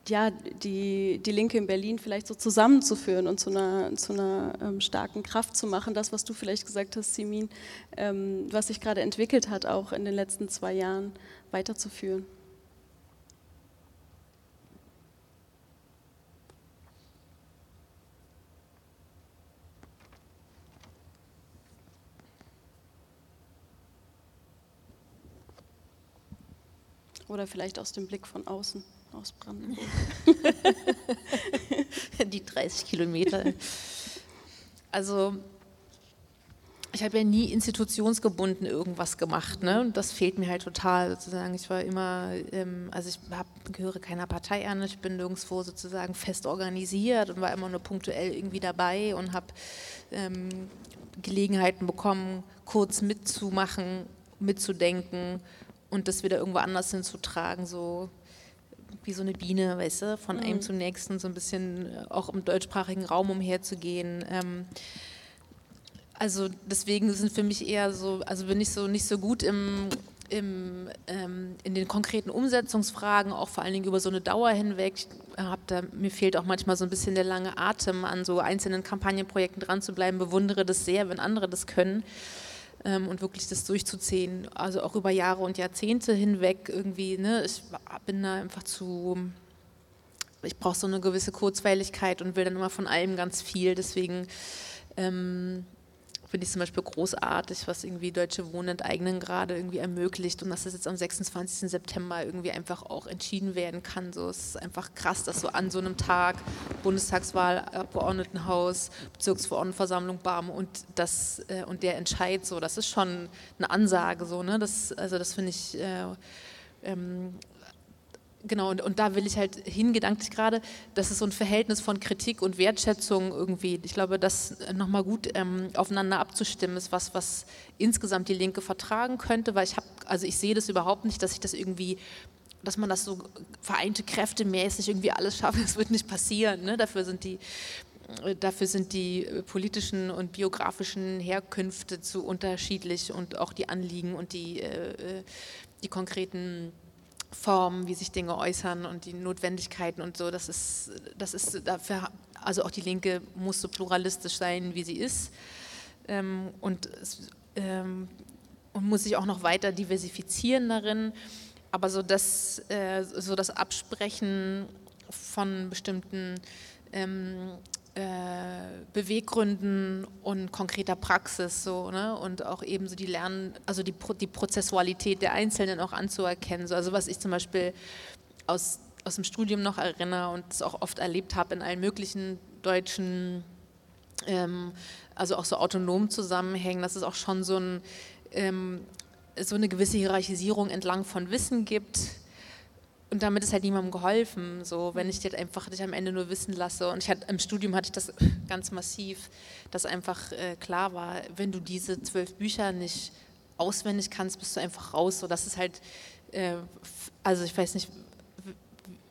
ja, die, die Linke in Berlin vielleicht so zusammenzuführen und zu einer, zu einer ähm, starken Kraft zu machen. Das, was du vielleicht gesagt hast, Simin, ähm, was sich gerade entwickelt hat, auch in den letzten zwei Jahren weiterzuführen. Oder vielleicht aus dem Blick von außen, aus Brandenburg. (laughs) Die 30 Kilometer. Also ich habe ja nie institutionsgebunden irgendwas gemacht, ne? Und das fehlt mir halt total sozusagen. Ich war immer, ähm, also ich hab, gehöre keiner Partei an, ich bin nirgendwo sozusagen fest organisiert und war immer nur punktuell irgendwie dabei und habe ähm, Gelegenheiten bekommen, kurz mitzumachen, mitzudenken und das wieder irgendwo anders hinzutragen, so wie so eine Biene, weißt du, von mhm. einem zum nächsten, so ein bisschen äh, auch im deutschsprachigen Raum umherzugehen. Ähm, also deswegen sind für mich eher so, also bin ich so nicht so gut im, im, ähm, in den konkreten Umsetzungsfragen, auch vor allen Dingen über so eine Dauer hinweg. Da, mir fehlt auch manchmal so ein bisschen der lange Atem, an so einzelnen Kampagnenprojekten dran zu bleiben, bewundere das sehr, wenn andere das können und wirklich das durchzuziehen, also auch über Jahre und Jahrzehnte hinweg irgendwie, ne, ich bin da einfach zu, ich brauche so eine gewisse Kurzweiligkeit und will dann immer von allem ganz viel, deswegen ähm, finde ich zum Beispiel großartig, was irgendwie Deutsche Wohnen enteignen gerade irgendwie ermöglicht und dass das jetzt am 26. September irgendwie einfach auch entschieden werden kann. So, es ist einfach krass, dass so an so einem Tag Bundestagswahl, Abgeordnetenhaus, Bezirksverordnetenversammlung, BAM und das äh, und der Entscheid so, das ist schon eine Ansage so, ne? Das, also das finde ich äh, ähm, Genau, und, und da will ich halt hingedanklich gerade, dass es so ein Verhältnis von Kritik und Wertschätzung irgendwie, ich glaube, das nochmal gut ähm, aufeinander abzustimmen ist, was, was insgesamt die Linke vertragen könnte, weil ich habe, also ich sehe das überhaupt nicht, dass ich das irgendwie dass man das so vereinte Kräfte mäßig irgendwie alles schafft, (laughs) das wird nicht passieren. Ne? Dafür sind die Dafür sind die politischen und biografischen Herkünfte zu unterschiedlich und auch die Anliegen und die, äh, äh die konkreten Formen, wie sich Dinge äußern und die Notwendigkeiten und so, das ist, das ist dafür, also auch die Linke muss so pluralistisch sein, wie sie ist ähm, und, ähm, und muss sich auch noch weiter diversifizieren darin, aber so das, äh, so das Absprechen von bestimmten ähm, äh, Beweggründen und konkreter Praxis so, ne? und auch eben so die Lernen, also die, die Prozessualität der Einzelnen auch anzuerkennen. So. Also was ich zum Beispiel aus, aus dem Studium noch erinnere und es auch oft erlebt habe in allen möglichen deutschen, ähm, also auch so autonom Zusammenhängen, dass es auch schon so, ein, ähm, so eine gewisse Hierarchisierung entlang von Wissen gibt und damit ist halt niemandem geholfen, so wenn ich dir einfach dich am Ende nur wissen lasse. Und ich hatte, im Studium hatte ich das ganz massiv, dass einfach äh, klar war, wenn du diese zwölf Bücher nicht auswendig kannst, bist du einfach raus. So, das ist halt, äh, also ich weiß nicht,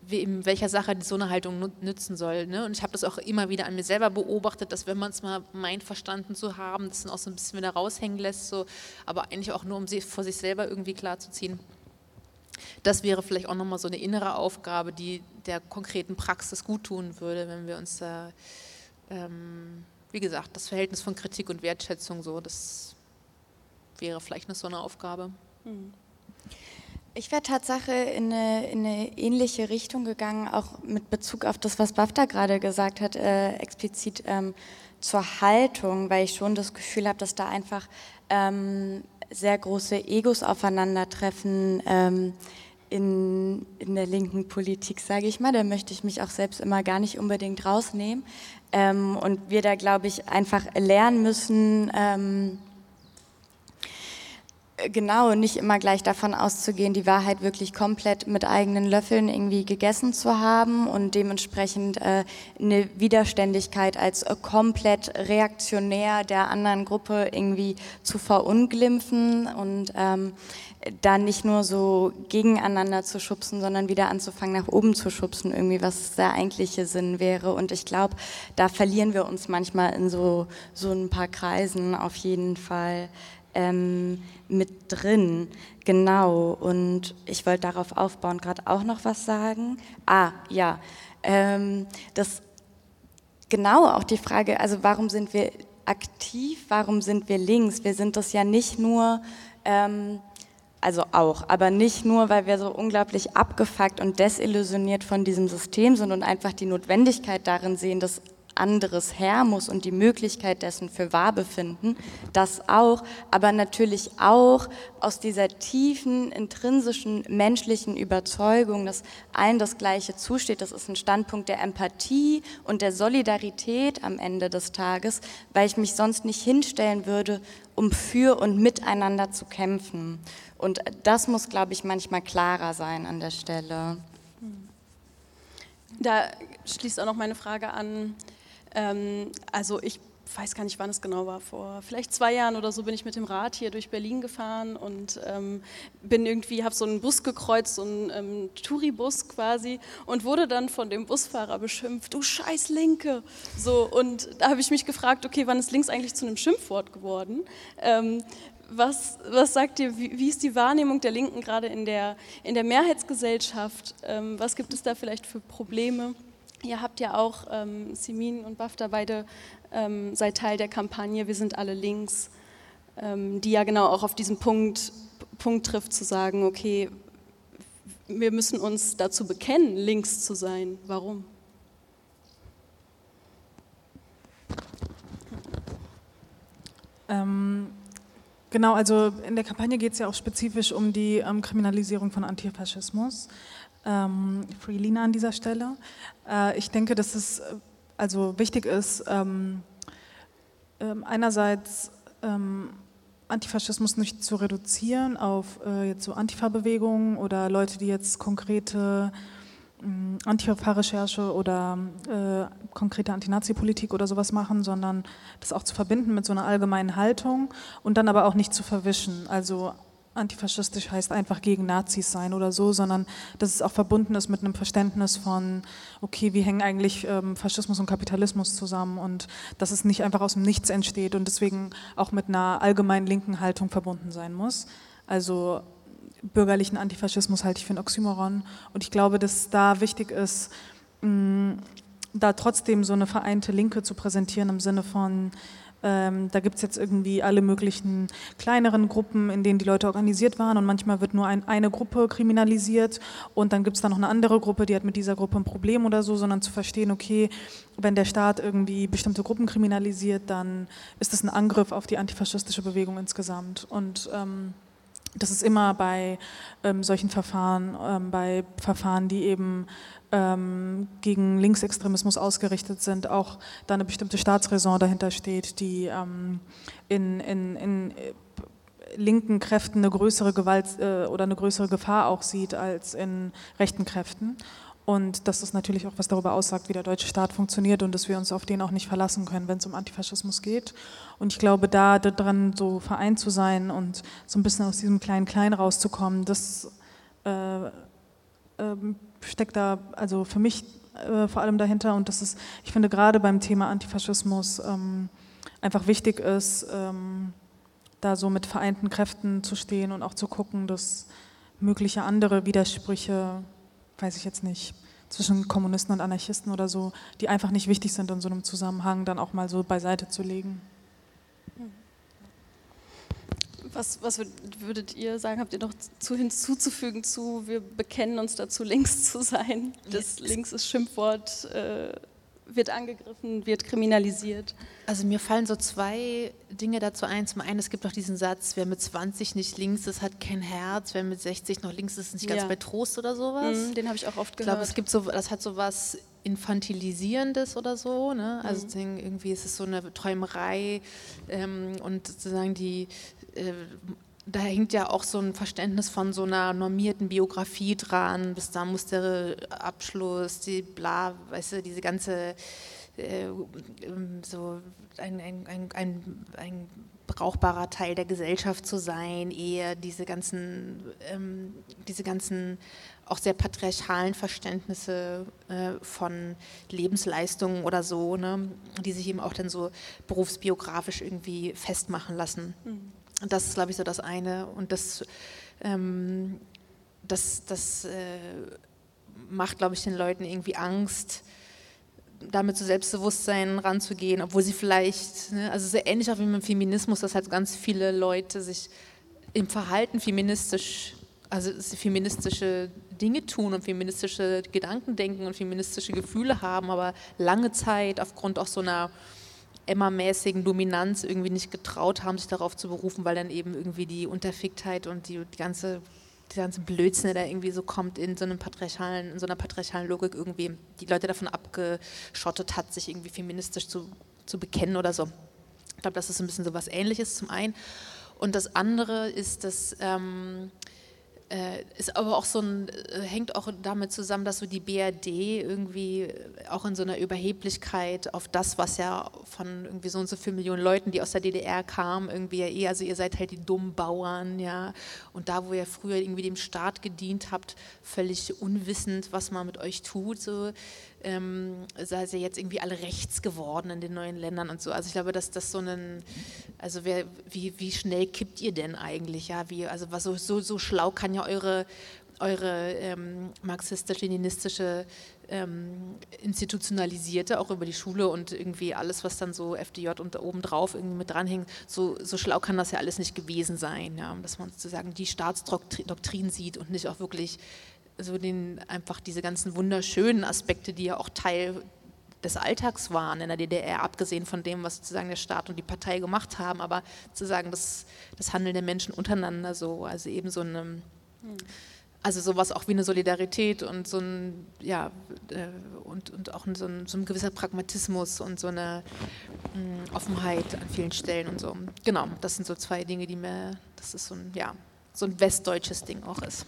in welcher Sache so eine Haltung nützen soll. Ne? Und ich habe das auch immer wieder an mir selber beobachtet, dass wenn man es mal meint, verstanden zu haben, das dann auch so ein bisschen wieder raushängen lässt, so, aber eigentlich auch nur, um sie vor sich selber irgendwie klarzuziehen das wäre vielleicht auch nochmal so eine innere Aufgabe, die der konkreten Praxis gut tun würde, wenn wir uns da, ähm, wie gesagt, das Verhältnis von Kritik und Wertschätzung so, das wäre vielleicht noch so eine Aufgabe. Hm. Ich wäre Tatsache in eine, in eine, ähnliche Richtung gegangen, auch mit Bezug auf das, was BAFTA gerade gesagt hat, äh, explizit ähm, zur Haltung, weil ich schon das Gefühl habe, dass da einfach ähm, sehr große Egos aufeinandertreffen ähm, in, in der linken Politik, sage ich mal. Da möchte ich mich auch selbst immer gar nicht unbedingt rausnehmen. Ähm, und wir da, glaube ich, einfach lernen müssen, ähm, genau, nicht immer gleich davon auszugehen, die Wahrheit wirklich komplett mit eigenen Löffeln irgendwie gegessen zu haben und dementsprechend äh, eine Widerständigkeit als komplett reaktionär der anderen Gruppe irgendwie zu verunglimpfen und ähm, dann nicht nur so gegeneinander zu schubsen, sondern wieder anzufangen, nach oben zu schubsen, irgendwie, was der eigentliche Sinn wäre. Und ich glaube, da verlieren wir uns manchmal in so, so ein paar Kreisen auf jeden Fall. Ähm, mit drin. Genau, und ich wollte darauf aufbauen, gerade auch noch was sagen. Ah, ja, ähm, das genau auch die Frage, also warum sind wir aktiv, warum sind wir links? Wir sind das ja nicht nur, ähm, also auch, aber nicht nur, weil wir so unglaublich abgefuckt und desillusioniert von diesem System sind und einfach die Notwendigkeit darin sehen, dass anderes her muss und die Möglichkeit dessen für wahr befinden, das auch, aber natürlich auch aus dieser tiefen, intrinsischen menschlichen Überzeugung, dass allen das Gleiche zusteht. Das ist ein Standpunkt der Empathie und der Solidarität am Ende des Tages, weil ich mich sonst nicht hinstellen würde, um für und miteinander zu kämpfen. Und das muss, glaube ich, manchmal klarer sein an der Stelle. Da schließt auch noch meine Frage an, ähm, also ich weiß gar nicht, wann es genau war, vor vielleicht zwei Jahren oder so bin ich mit dem Rad hier durch Berlin gefahren und ähm, bin irgendwie, habe so einen Bus gekreuzt, so einen ähm, Touribus quasi und wurde dann von dem Busfahrer beschimpft, du scheiß Linke. So, und da habe ich mich gefragt, okay, wann ist links eigentlich zu einem Schimpfwort geworden? Ähm, was, was sagt ihr, wie, wie, ist die Wahrnehmung der Linken gerade in der, in der Mehrheitsgesellschaft? Ähm, was gibt es da vielleicht für Probleme? Ihr habt ja auch, ähm, Simin und Bafta, beide ähm, seid Teil der Kampagne Wir sind alle links, ähm, die ja genau auch auf diesen Punkt, Punkt trifft, zu sagen, okay, wir müssen uns dazu bekennen, links zu sein. Warum? Ähm, genau, also in der Kampagne geht es ja auch spezifisch um die ähm, Kriminalisierung von Antifaschismus ähm, Freelina an dieser Stelle. Äh, ich denke, dass es äh, also wichtig ist, ähm, äh, einerseits ähm, Antifaschismus nicht zu reduzieren auf äh, jetzt so Antifa-Bewegungen oder Leute, die jetzt konkrete ähm, Antifa-Recherche oder äh, konkrete Antinazi-Politik oder sowas machen, sondern das auch zu verbinden mit so einer allgemeinen Haltung und dann aber auch nicht zu verwischen. Also antifaschistisch heißt einfach gegen Nazis sein oder so, sondern dass es auch verbunden ist mit einem Verständnis von, okay, wie hängen eigentlich ähm, Faschismus und Kapitalismus zusammen und dass es nicht einfach aus dem Nichts entsteht und deswegen auch mit einer allgemeinen linken Haltung verbunden sein muss. Also bürgerlichen Antifaschismus halte ich für ein Oxymoron und ich glaube, dass da wichtig ist, mh, da trotzdem so eine vereinte Linke zu präsentieren im Sinne von, ähm, da gibt es jetzt irgendwie alle möglichen kleineren Gruppen, in denen die Leute organisiert waren und manchmal wird nur ein, eine Gruppe kriminalisiert und dann gibt es da noch eine andere Gruppe, die hat mit dieser Gruppe ein Problem oder so, sondern zu verstehen, okay, wenn der Staat irgendwie bestimmte Gruppen kriminalisiert, dann ist das ein Angriff auf die antifaschistische Bewegung insgesamt. Und ähm, das ist immer bei ähm, solchen Verfahren, ähm, bei Verfahren, die eben ähm, gegen Linksextremismus ausgerichtet sind, auch da eine bestimmte Staatsräson dahinter steht, die ähm, in, in, in äh, linken Kräften eine größere Gewalt äh, oder eine größere Gefahr auch sieht als in rechten Kräften. Und dass das natürlich auch was darüber aussagt, wie der deutsche Staat funktioniert und dass wir uns auf den auch nicht verlassen können, wenn es um Antifaschismus geht. Und ich glaube, da daran so vereint zu sein und so ein bisschen aus diesem kleinen Klein rauszukommen, das äh, äh, steckt da also für mich äh, vor allem dahinter. Und das ist, ich finde gerade beim Thema Antifaschismus ähm, einfach wichtig ist, ähm, da so mit vereinten Kräften zu stehen und auch zu gucken, dass mögliche andere Widersprüche weiß ich jetzt nicht, zwischen Kommunisten und Anarchisten oder so, die einfach nicht wichtig sind in so einem Zusammenhang, dann auch mal so beiseite zu legen. Was, was würdet ihr sagen? Habt ihr noch zu, hinzuzufügen zu, wir bekennen uns dazu, links zu sein? Das links ist Schimpfwort. Äh, wird angegriffen, wird kriminalisiert. Also mir fallen so zwei Dinge dazu ein. Zum einen, es gibt auch diesen Satz, wer mit 20 nicht links ist, hat kein Herz, wer mit 60 noch links ist, ist nicht ganz ja. bei Trost oder sowas. Mhm, den habe ich auch oft gehört. Ich glaube, es gibt so, das hat so was Infantilisierendes oder so. Ne? Also mhm. irgendwie ist es so eine Träumerei ähm, und sozusagen die äh, da hängt ja auch so ein Verständnis von so einer normierten Biografie dran. Bis da muss der Abschluss, die bla, weißt du, diese ganze, äh, so ein, ein, ein, ein, ein brauchbarer Teil der Gesellschaft zu sein, eher diese ganzen, ähm, diese ganzen auch sehr patriarchalen Verständnisse äh, von Lebensleistungen oder so, ne, die sich eben auch dann so berufsbiografisch irgendwie festmachen lassen. Mhm. das ist, glaube ich, so das eine. Und das, ähm, das, das äh, macht, glaube ich, den Leuten irgendwie Angst, damit zu Selbstbewusstsein ranzugehen, obwohl sie vielleicht, ne, also sehr ähnlich auch wie mit dem Feminismus, dass halt ganz viele Leute sich im Verhalten feministisch, also feministische Dinge tun und feministische Gedanken denken und feministische Gefühle haben, aber lange Zeit aufgrund auch so einer Emma-mäßigen Dominanz irgendwie nicht getraut haben, sich darauf zu berufen, weil dann eben irgendwie die Unterficktheit und die, die ganze die ganze Blödsinn, der da irgendwie so kommt in so einem patriarchalen, in so einer patriarchalen Logik irgendwie die Leute davon abgeschottet hat, sich irgendwie feministisch zu, zu bekennen oder so. Ich glaube, das ist ein bisschen so was Ähnliches zum einen. Und das andere ist, dass ähm, äh, ist aber auch so ein, äh, hängt auch damit zusammen, dass so die BRD irgendwie auch in so einer Überheblichkeit auf das, was ja von irgendwie so und so vielen Millionen Leuten, die aus der DDR kamen, irgendwie ja eh, also ihr seid halt die dummen Bauern, ja, und da, wo ihr früher irgendwie dem Staat gedient habt, völlig unwissend, was man mit euch tut, so, ähm, sei sie jetzt irgendwie alle rechts geworden in den neuen Ländern und so. Also ich glaube, dass das so ein, also wer, wie, wie schnell kippt ihr denn eigentlich? Ja, wie, also was so, so, so schlau kann ja eure, eure ähm, marxistisch-leninistische ähm, institutionalisierte, auch über die Schule und irgendwie alles, was dann so FDJ und da oben drauf irgendwie mit dranhängt, so, so schlau kann das ja alles nicht gewesen sein, ja, dass man sozusagen die Staatsdoktrin sieht und nicht auch wirklich so den, einfach diese ganzen wunderschönen Aspekte, die ja auch Teil des Alltags waren in der DDR, abgesehen von dem, was sozusagen der Staat und die Partei gemacht haben, aber sozusagen das, das Handeln der Menschen untereinander so, also eben so eine, also sowas auch wie eine Solidarität und so ein, ja, äh, und, und auch so ein, so ein gewisser Pragmatismus und so eine mh, hm, Offenheit an vielen Stellen und so. Genau, das sind so zwei Dinge, die mir, das ist so ein, ja, so ein westdeutsches Ding auch ist.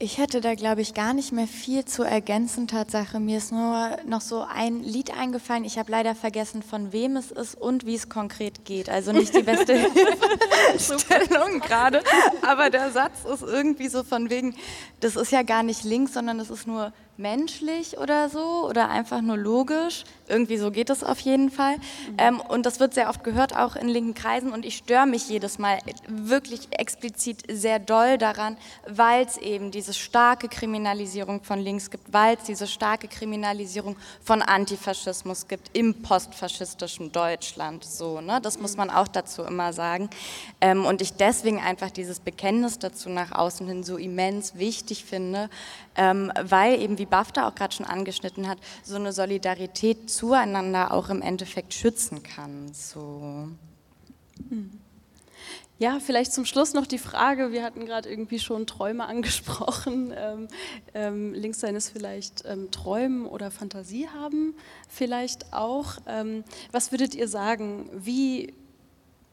Ich hätte da, glaube ich, gar nicht mehr viel zu ergänzen. Tatsache, mir ist nur noch so ein Lied eingefallen. Ich habe leider vergessen, von wem es ist und wie es konkret geht. Also nicht die beste (laughs) Stellung gerade, aber der Satz ist irgendwie so von wegen, das ist ja gar nicht links, sondern es ist nur menschlich oder so oder einfach nur logisch. Irgendwie so geht es auf jeden Fall. Mhm. Ähm, und das wird sehr oft gehört, auch in linken Kreisen. Und ich störe mich jedes Mal wirklich explizit sehr doll daran, weil es eben diese starke Kriminalisierung von links gibt, weil es diese starke Kriminalisierung von Antifaschismus gibt im postfaschistischen Deutschland. So, ne? Das muss mhm. man auch dazu immer sagen. Ähm, und ich deswegen einfach dieses Bekenntnis dazu nach außen hin so immens wichtig finde, ähm, weil eben, wie BAFTA auch gerade schon angeschnitten hat, so eine Solidarität zueinander auch im Endeffekt schützen kann. So. Hm. Ja, vielleicht zum Schluss noch die Frage, wir hatten gerade irgendwie schon Träume (laughs) angesprochen. Ähm, ähm, links sein ist vielleicht ähm, Träumen oder Fantasie haben, vielleicht auch. Ähm, was würdet ihr sagen, wie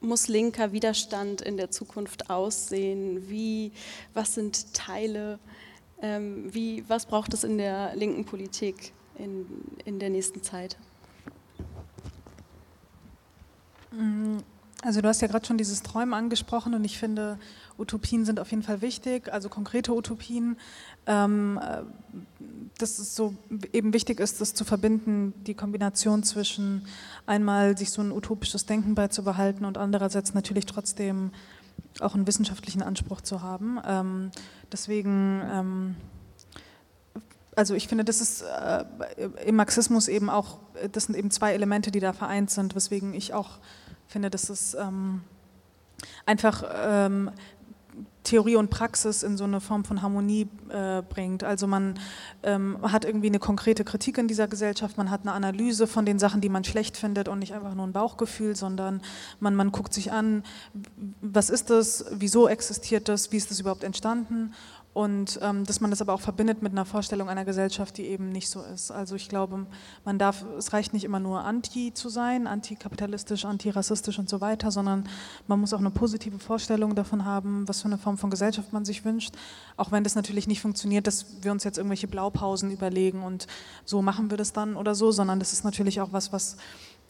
muss linker Widerstand in der Zukunft aussehen? Wie, was sind Teile ähm, wie, was braucht es in der linken Politik in, in der nächsten Zeit? Mm, also du hast ja gerade schon dieses Träumen angesprochen und ich finde, Utopien sind auf jeden Fall wichtig, also konkrete Utopien. Ähm, äh, dass es so eben wichtig ist, das zu verbinden, die Kombination zwischen einmal sich so ein utopisches Denken beizubehalten und andererseits natürlich trotzdem auch einen wissenschaftlichen Anspruch zu haben. Ähm, deswegen, ähm, also ich finde, das ist äh, im Marxismus eben auch, das sind eben zwei Elemente, die da vereint sind, weswegen ich auch finde, dass es ähm, einfach ähm, Theorie und Praxis in so eine Form von Harmonie äh, bringt. Also man ähm, hat irgendwie eine konkrete Kritik in dieser Gesellschaft, man hat eine Analyse von den Sachen, die man schlecht findet und nicht einfach nur ein Bauchgefühl, sondern man, man guckt sich an, was ist das, wieso existiert das, wie ist das überhaupt entstanden und ähm, dass man das aber auch verbindet mit einer Vorstellung einer Gesellschaft, die eben nicht so ist. Also ich glaube, man darf, es reicht nicht immer nur anti zu sein, antikapitalistisch, antirassistisch und so weiter, sondern man muss auch eine positive Vorstellung davon haben, was für eine Form von Gesellschaft man sich wünscht. Auch wenn das natürlich nicht funktioniert, dass wir uns jetzt irgendwelche Blaupausen überlegen und so machen wir das dann oder so, sondern das ist natürlich auch was, was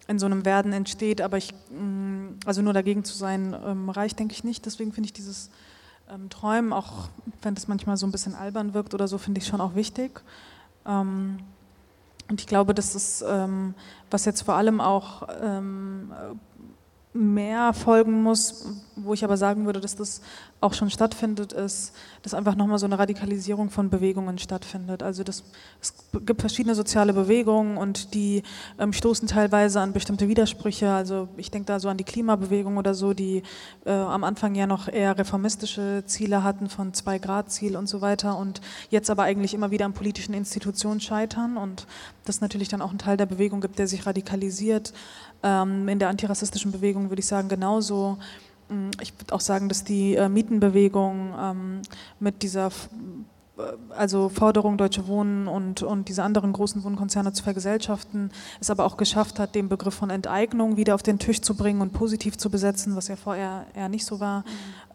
in so einem Werden entsteht. Aber ich, mm, also nur dagegen zu sein, ähm, reicht, denke ich nicht. Deswegen finde ich dieses ähm, Träumen, auch wenn das manchmal so ein bisschen albern wirkt oder so, finde ich schon auch wichtig. Ähm, und ich glaube, das ist, ähm, was jetzt vor allem auch ähm, mehr folgen muss, wo ich aber sagen würde, dass das auch schon stattfindet, ist, dass einfach nochmal so eine Radikalisierung von Bewegungen stattfindet. Also das, es gibt verschiedene soziale Bewegungen und die ähm, stoßen teilweise an bestimmte Widersprüche. Also ich denke da so an die Klimabewegung oder so, die äh, am Anfang ja noch eher reformistische Ziele hatten von Zwei-Grad-Ziel und so weiter und jetzt aber eigentlich immer wieder an politischen Institutionen scheitern und das natürlich dann auch einen Teil der Bewegung gibt, der sich radikalisiert. Ähm, in der antirassistischen Bewegung würde ich sagen genauso. Mm, ich würde auch sagen, dass die äh, Mietenbewegung ähm, mit dieser äh, also Forderung Deutsche Wohnen und, und diese anderen großen Wohnkonzerne zu vergesellschaften, es aber auch geschafft hat, den Begriff von Enteignung wieder auf den Tisch zu bringen und positiv zu besetzen, was ja vorher eher nicht so war, mhm.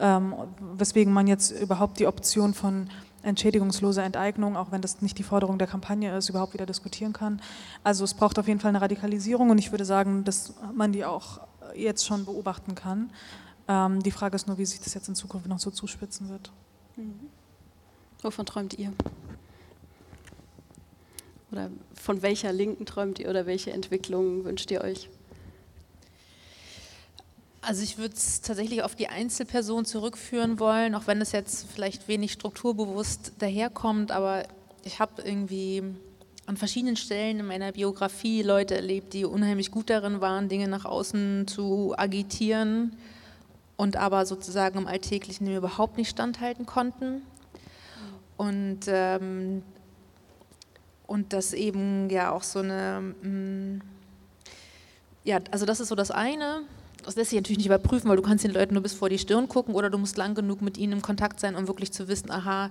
ähm, weswegen man jetzt überhaupt die Option von entschädigungsloser Enteignung, auch wenn das nicht die Forderung der Kampagne ist, überhaupt wieder diskutieren kann. Also es braucht auf jeden Fall eine Radikalisierung und ich würde sagen, dass man die auch jetzt schon beobachten kann. Ähm, die Frage ist nur, wie sich das jetzt in Zukunft noch so zuspitzen wird. Mhm. Wovon träumt ihr? Oder von welcher Linken träumt ihr oder welche Entwicklungen wünscht ihr euch? Also ich würde es tatsächlich auf die Einzelperson zurückführen wollen, auch wenn es jetzt vielleicht wenig strukturbewusst daherkommt, aber ich habe irgendwie an verschiedenen Stellen in meiner Biografie Leute erlebt, die unheimlich gut darin waren, Dinge nach außen zu agitieren und aber sozusagen im Alltäglichen überhaupt nicht standhalten konnten. Und, ähm, und das eben ja auch so eine, mm, ja, also das ist so das eine, das lässt sich natürlich nicht überprüfen, weil du kannst den Leuten nur bis vor die Stirn gucken oder du musst lang genug mit ihnen im Kontakt sein, um wirklich zu wissen, aha,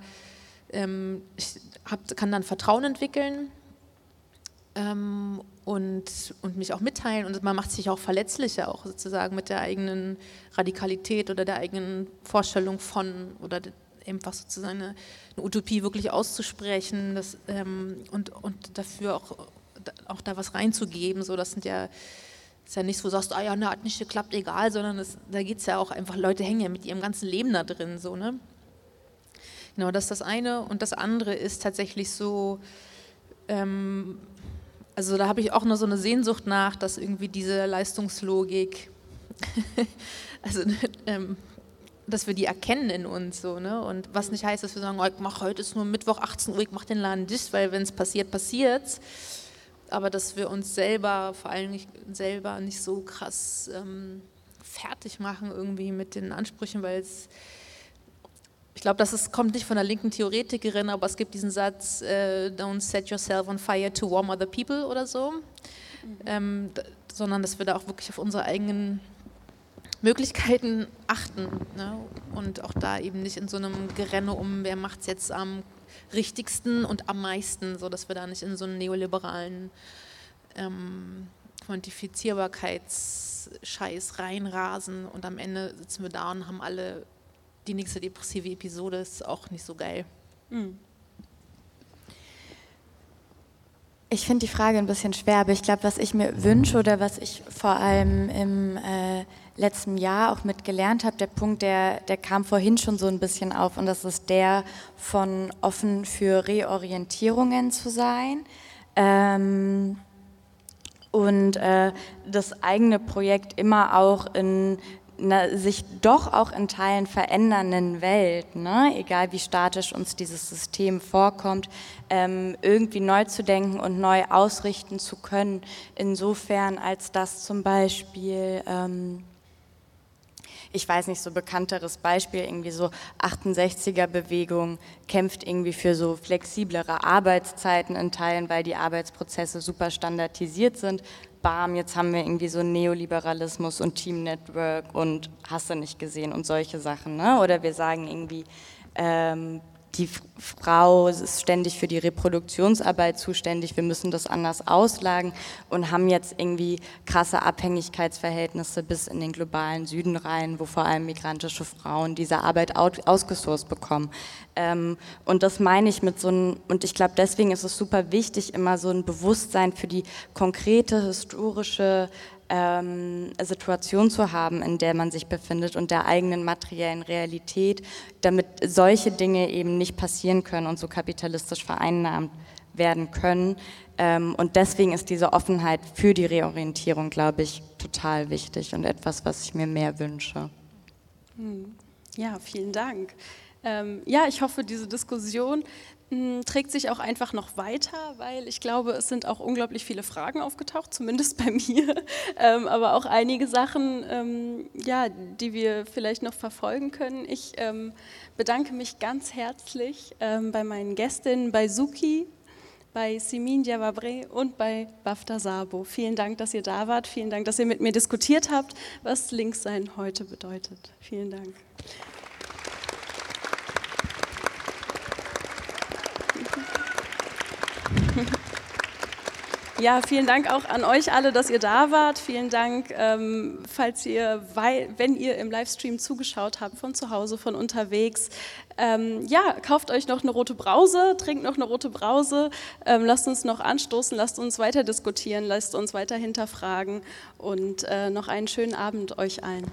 ähm, ich hab, kann dann Vertrauen entwickeln ähm, und, und mich auch mitteilen und man macht sich auch verletzlicher, auch sozusagen mit der eigenen Radikalität oder der eigenen Vorstellung von oder einfach sozusagen eine, eine Utopie wirklich auszusprechen das, ähm, und, und dafür auch, auch da was reinzugeben. So, das sind ja ist ja nicht so, sagst, ah ja, ne, hat nicht geklappt, egal, sondern es, da geht es ja auch einfach, Leute hängen ja mit ihrem ganzen Leben da drin, so, ne? Genau, das ist das eine. Und das andere ist tatsächlich so, ähm, also da habe ich auch nur so eine Sehnsucht nach, dass irgendwie diese Leistungslogik, (laughs) also ähm, dass wir die erkennen in uns so, ne? Und was nicht heißt, dass wir sagen, oh, ich mach heute ist nur Mittwoch 18 Uhr, ich mache den Laden dicht, weil wenn es passiert, passiert aber dass wir uns selber, vor allem nicht, selber nicht so krass ähm, fertig machen irgendwie mit den Ansprüchen, weil es, ich glaube, das ist, kommt nicht von einer linken Theoretikerin, aber es gibt diesen Satz, äh, don't set yourself on fire to warm other people oder so, mhm. ähm, sondern dass wir da auch wirklich auf unsere eigenen Möglichkeiten achten ne? und auch da eben nicht in so einem Gerenne um, wer macht es jetzt am richtigsten und am meisten, sodass wir da nicht in so einen neoliberalen ähm, Quantifizierbarkeitsscheiß reinrasen und am Ende sitzen wir da und haben alle die nächste depressive Episode, ist auch nicht so geil. Mhm. Ich finde die Frage ein bisschen schwer, aber ich glaube, was ich mir wünsche oder was ich vor allem im äh, letzten Jahr auch mit gelernt habe, der Punkt, der, der kam vorhin schon so ein bisschen auf und das ist der von offen für Reorientierungen zu sein. Ähm, und äh, das eigene Projekt immer auch in einer sich doch auch in Teilen verändernden Welt, ne? egal wie statisch uns dieses System vorkommt, ähm, irgendwie neu zu denken und neu ausrichten zu können, insofern als das zum Beispiel ähm, ich weiß nicht, so bekannteres Beispiel, irgendwie so 68er-Bewegung kämpft irgendwie für so flexiblere Arbeitszeiten in Teilen, weil die Arbeitsprozesse super standardisiert sind. Bam, jetzt haben wir irgendwie so Neoliberalismus und Team Network und hast du nicht gesehen und solche Sachen. Ne? Oder wir sagen irgendwie, ähm, die Frau ist ständig für die Reproduktionsarbeit zuständig, wir müssen das anders auslagen und haben jetzt irgendwie krasse Abhängigkeitsverhältnisse bis in den globalen Süden rein, wo vor allem migrantische Frauen diese Arbeit ausgesourced bekommen. Ähm, und das meine ich mit so einem, und ich glaube, deswegen ist es super wichtig, immer so ein Bewusstsein für die konkrete historische ähm, Situation zu haben, in der man sich befindet und der eigenen materiellen Realität, damit solche Dinge eben nicht passieren können und so kapitalistisch vereinnahmt werden können. Ähm, und deswegen ist diese Offenheit für die Reorientierung, glaube ich, total wichtig und etwas, was ich mir mehr wünsche. Hm. Ja, vielen Dank. Ähm, ja, ich hoffe, diese Diskussion trägt sich auch einfach noch weiter, weil ich glaube, es sind auch unglaublich viele Fragen aufgetaucht, zumindest bei (laughs) mir, ähm, aber auch einige Sachen, ähm, ja, die wir vielleicht noch verfolgen können. Ich ähm, bedanke mich ganz herzlich ähm, bei meinen Gästinnen, bei Suki, bei Simin Diababre und bei Bafta Sabo. Vielen Dank, dass ihr da wart. Vielen Dank, dass ihr mit mir diskutiert habt, was Linkssein heute bedeutet. Vielen Dank. Ja, vielen Dank auch an euch alle, dass ihr da wart. Vielen Dank, ähm, falls ihr, wenn ihr im Livestream zugeschaut habt, von zu Hause, von unterwegs. Ähm, ja, kauft euch noch eine rote Brause, trinkt noch eine rote Brause, ähm, lasst uns noch anstoßen, lasst uns weiter diskutieren, lasst uns weiter hinterfragen und äh, noch einen schönen Abend euch allen.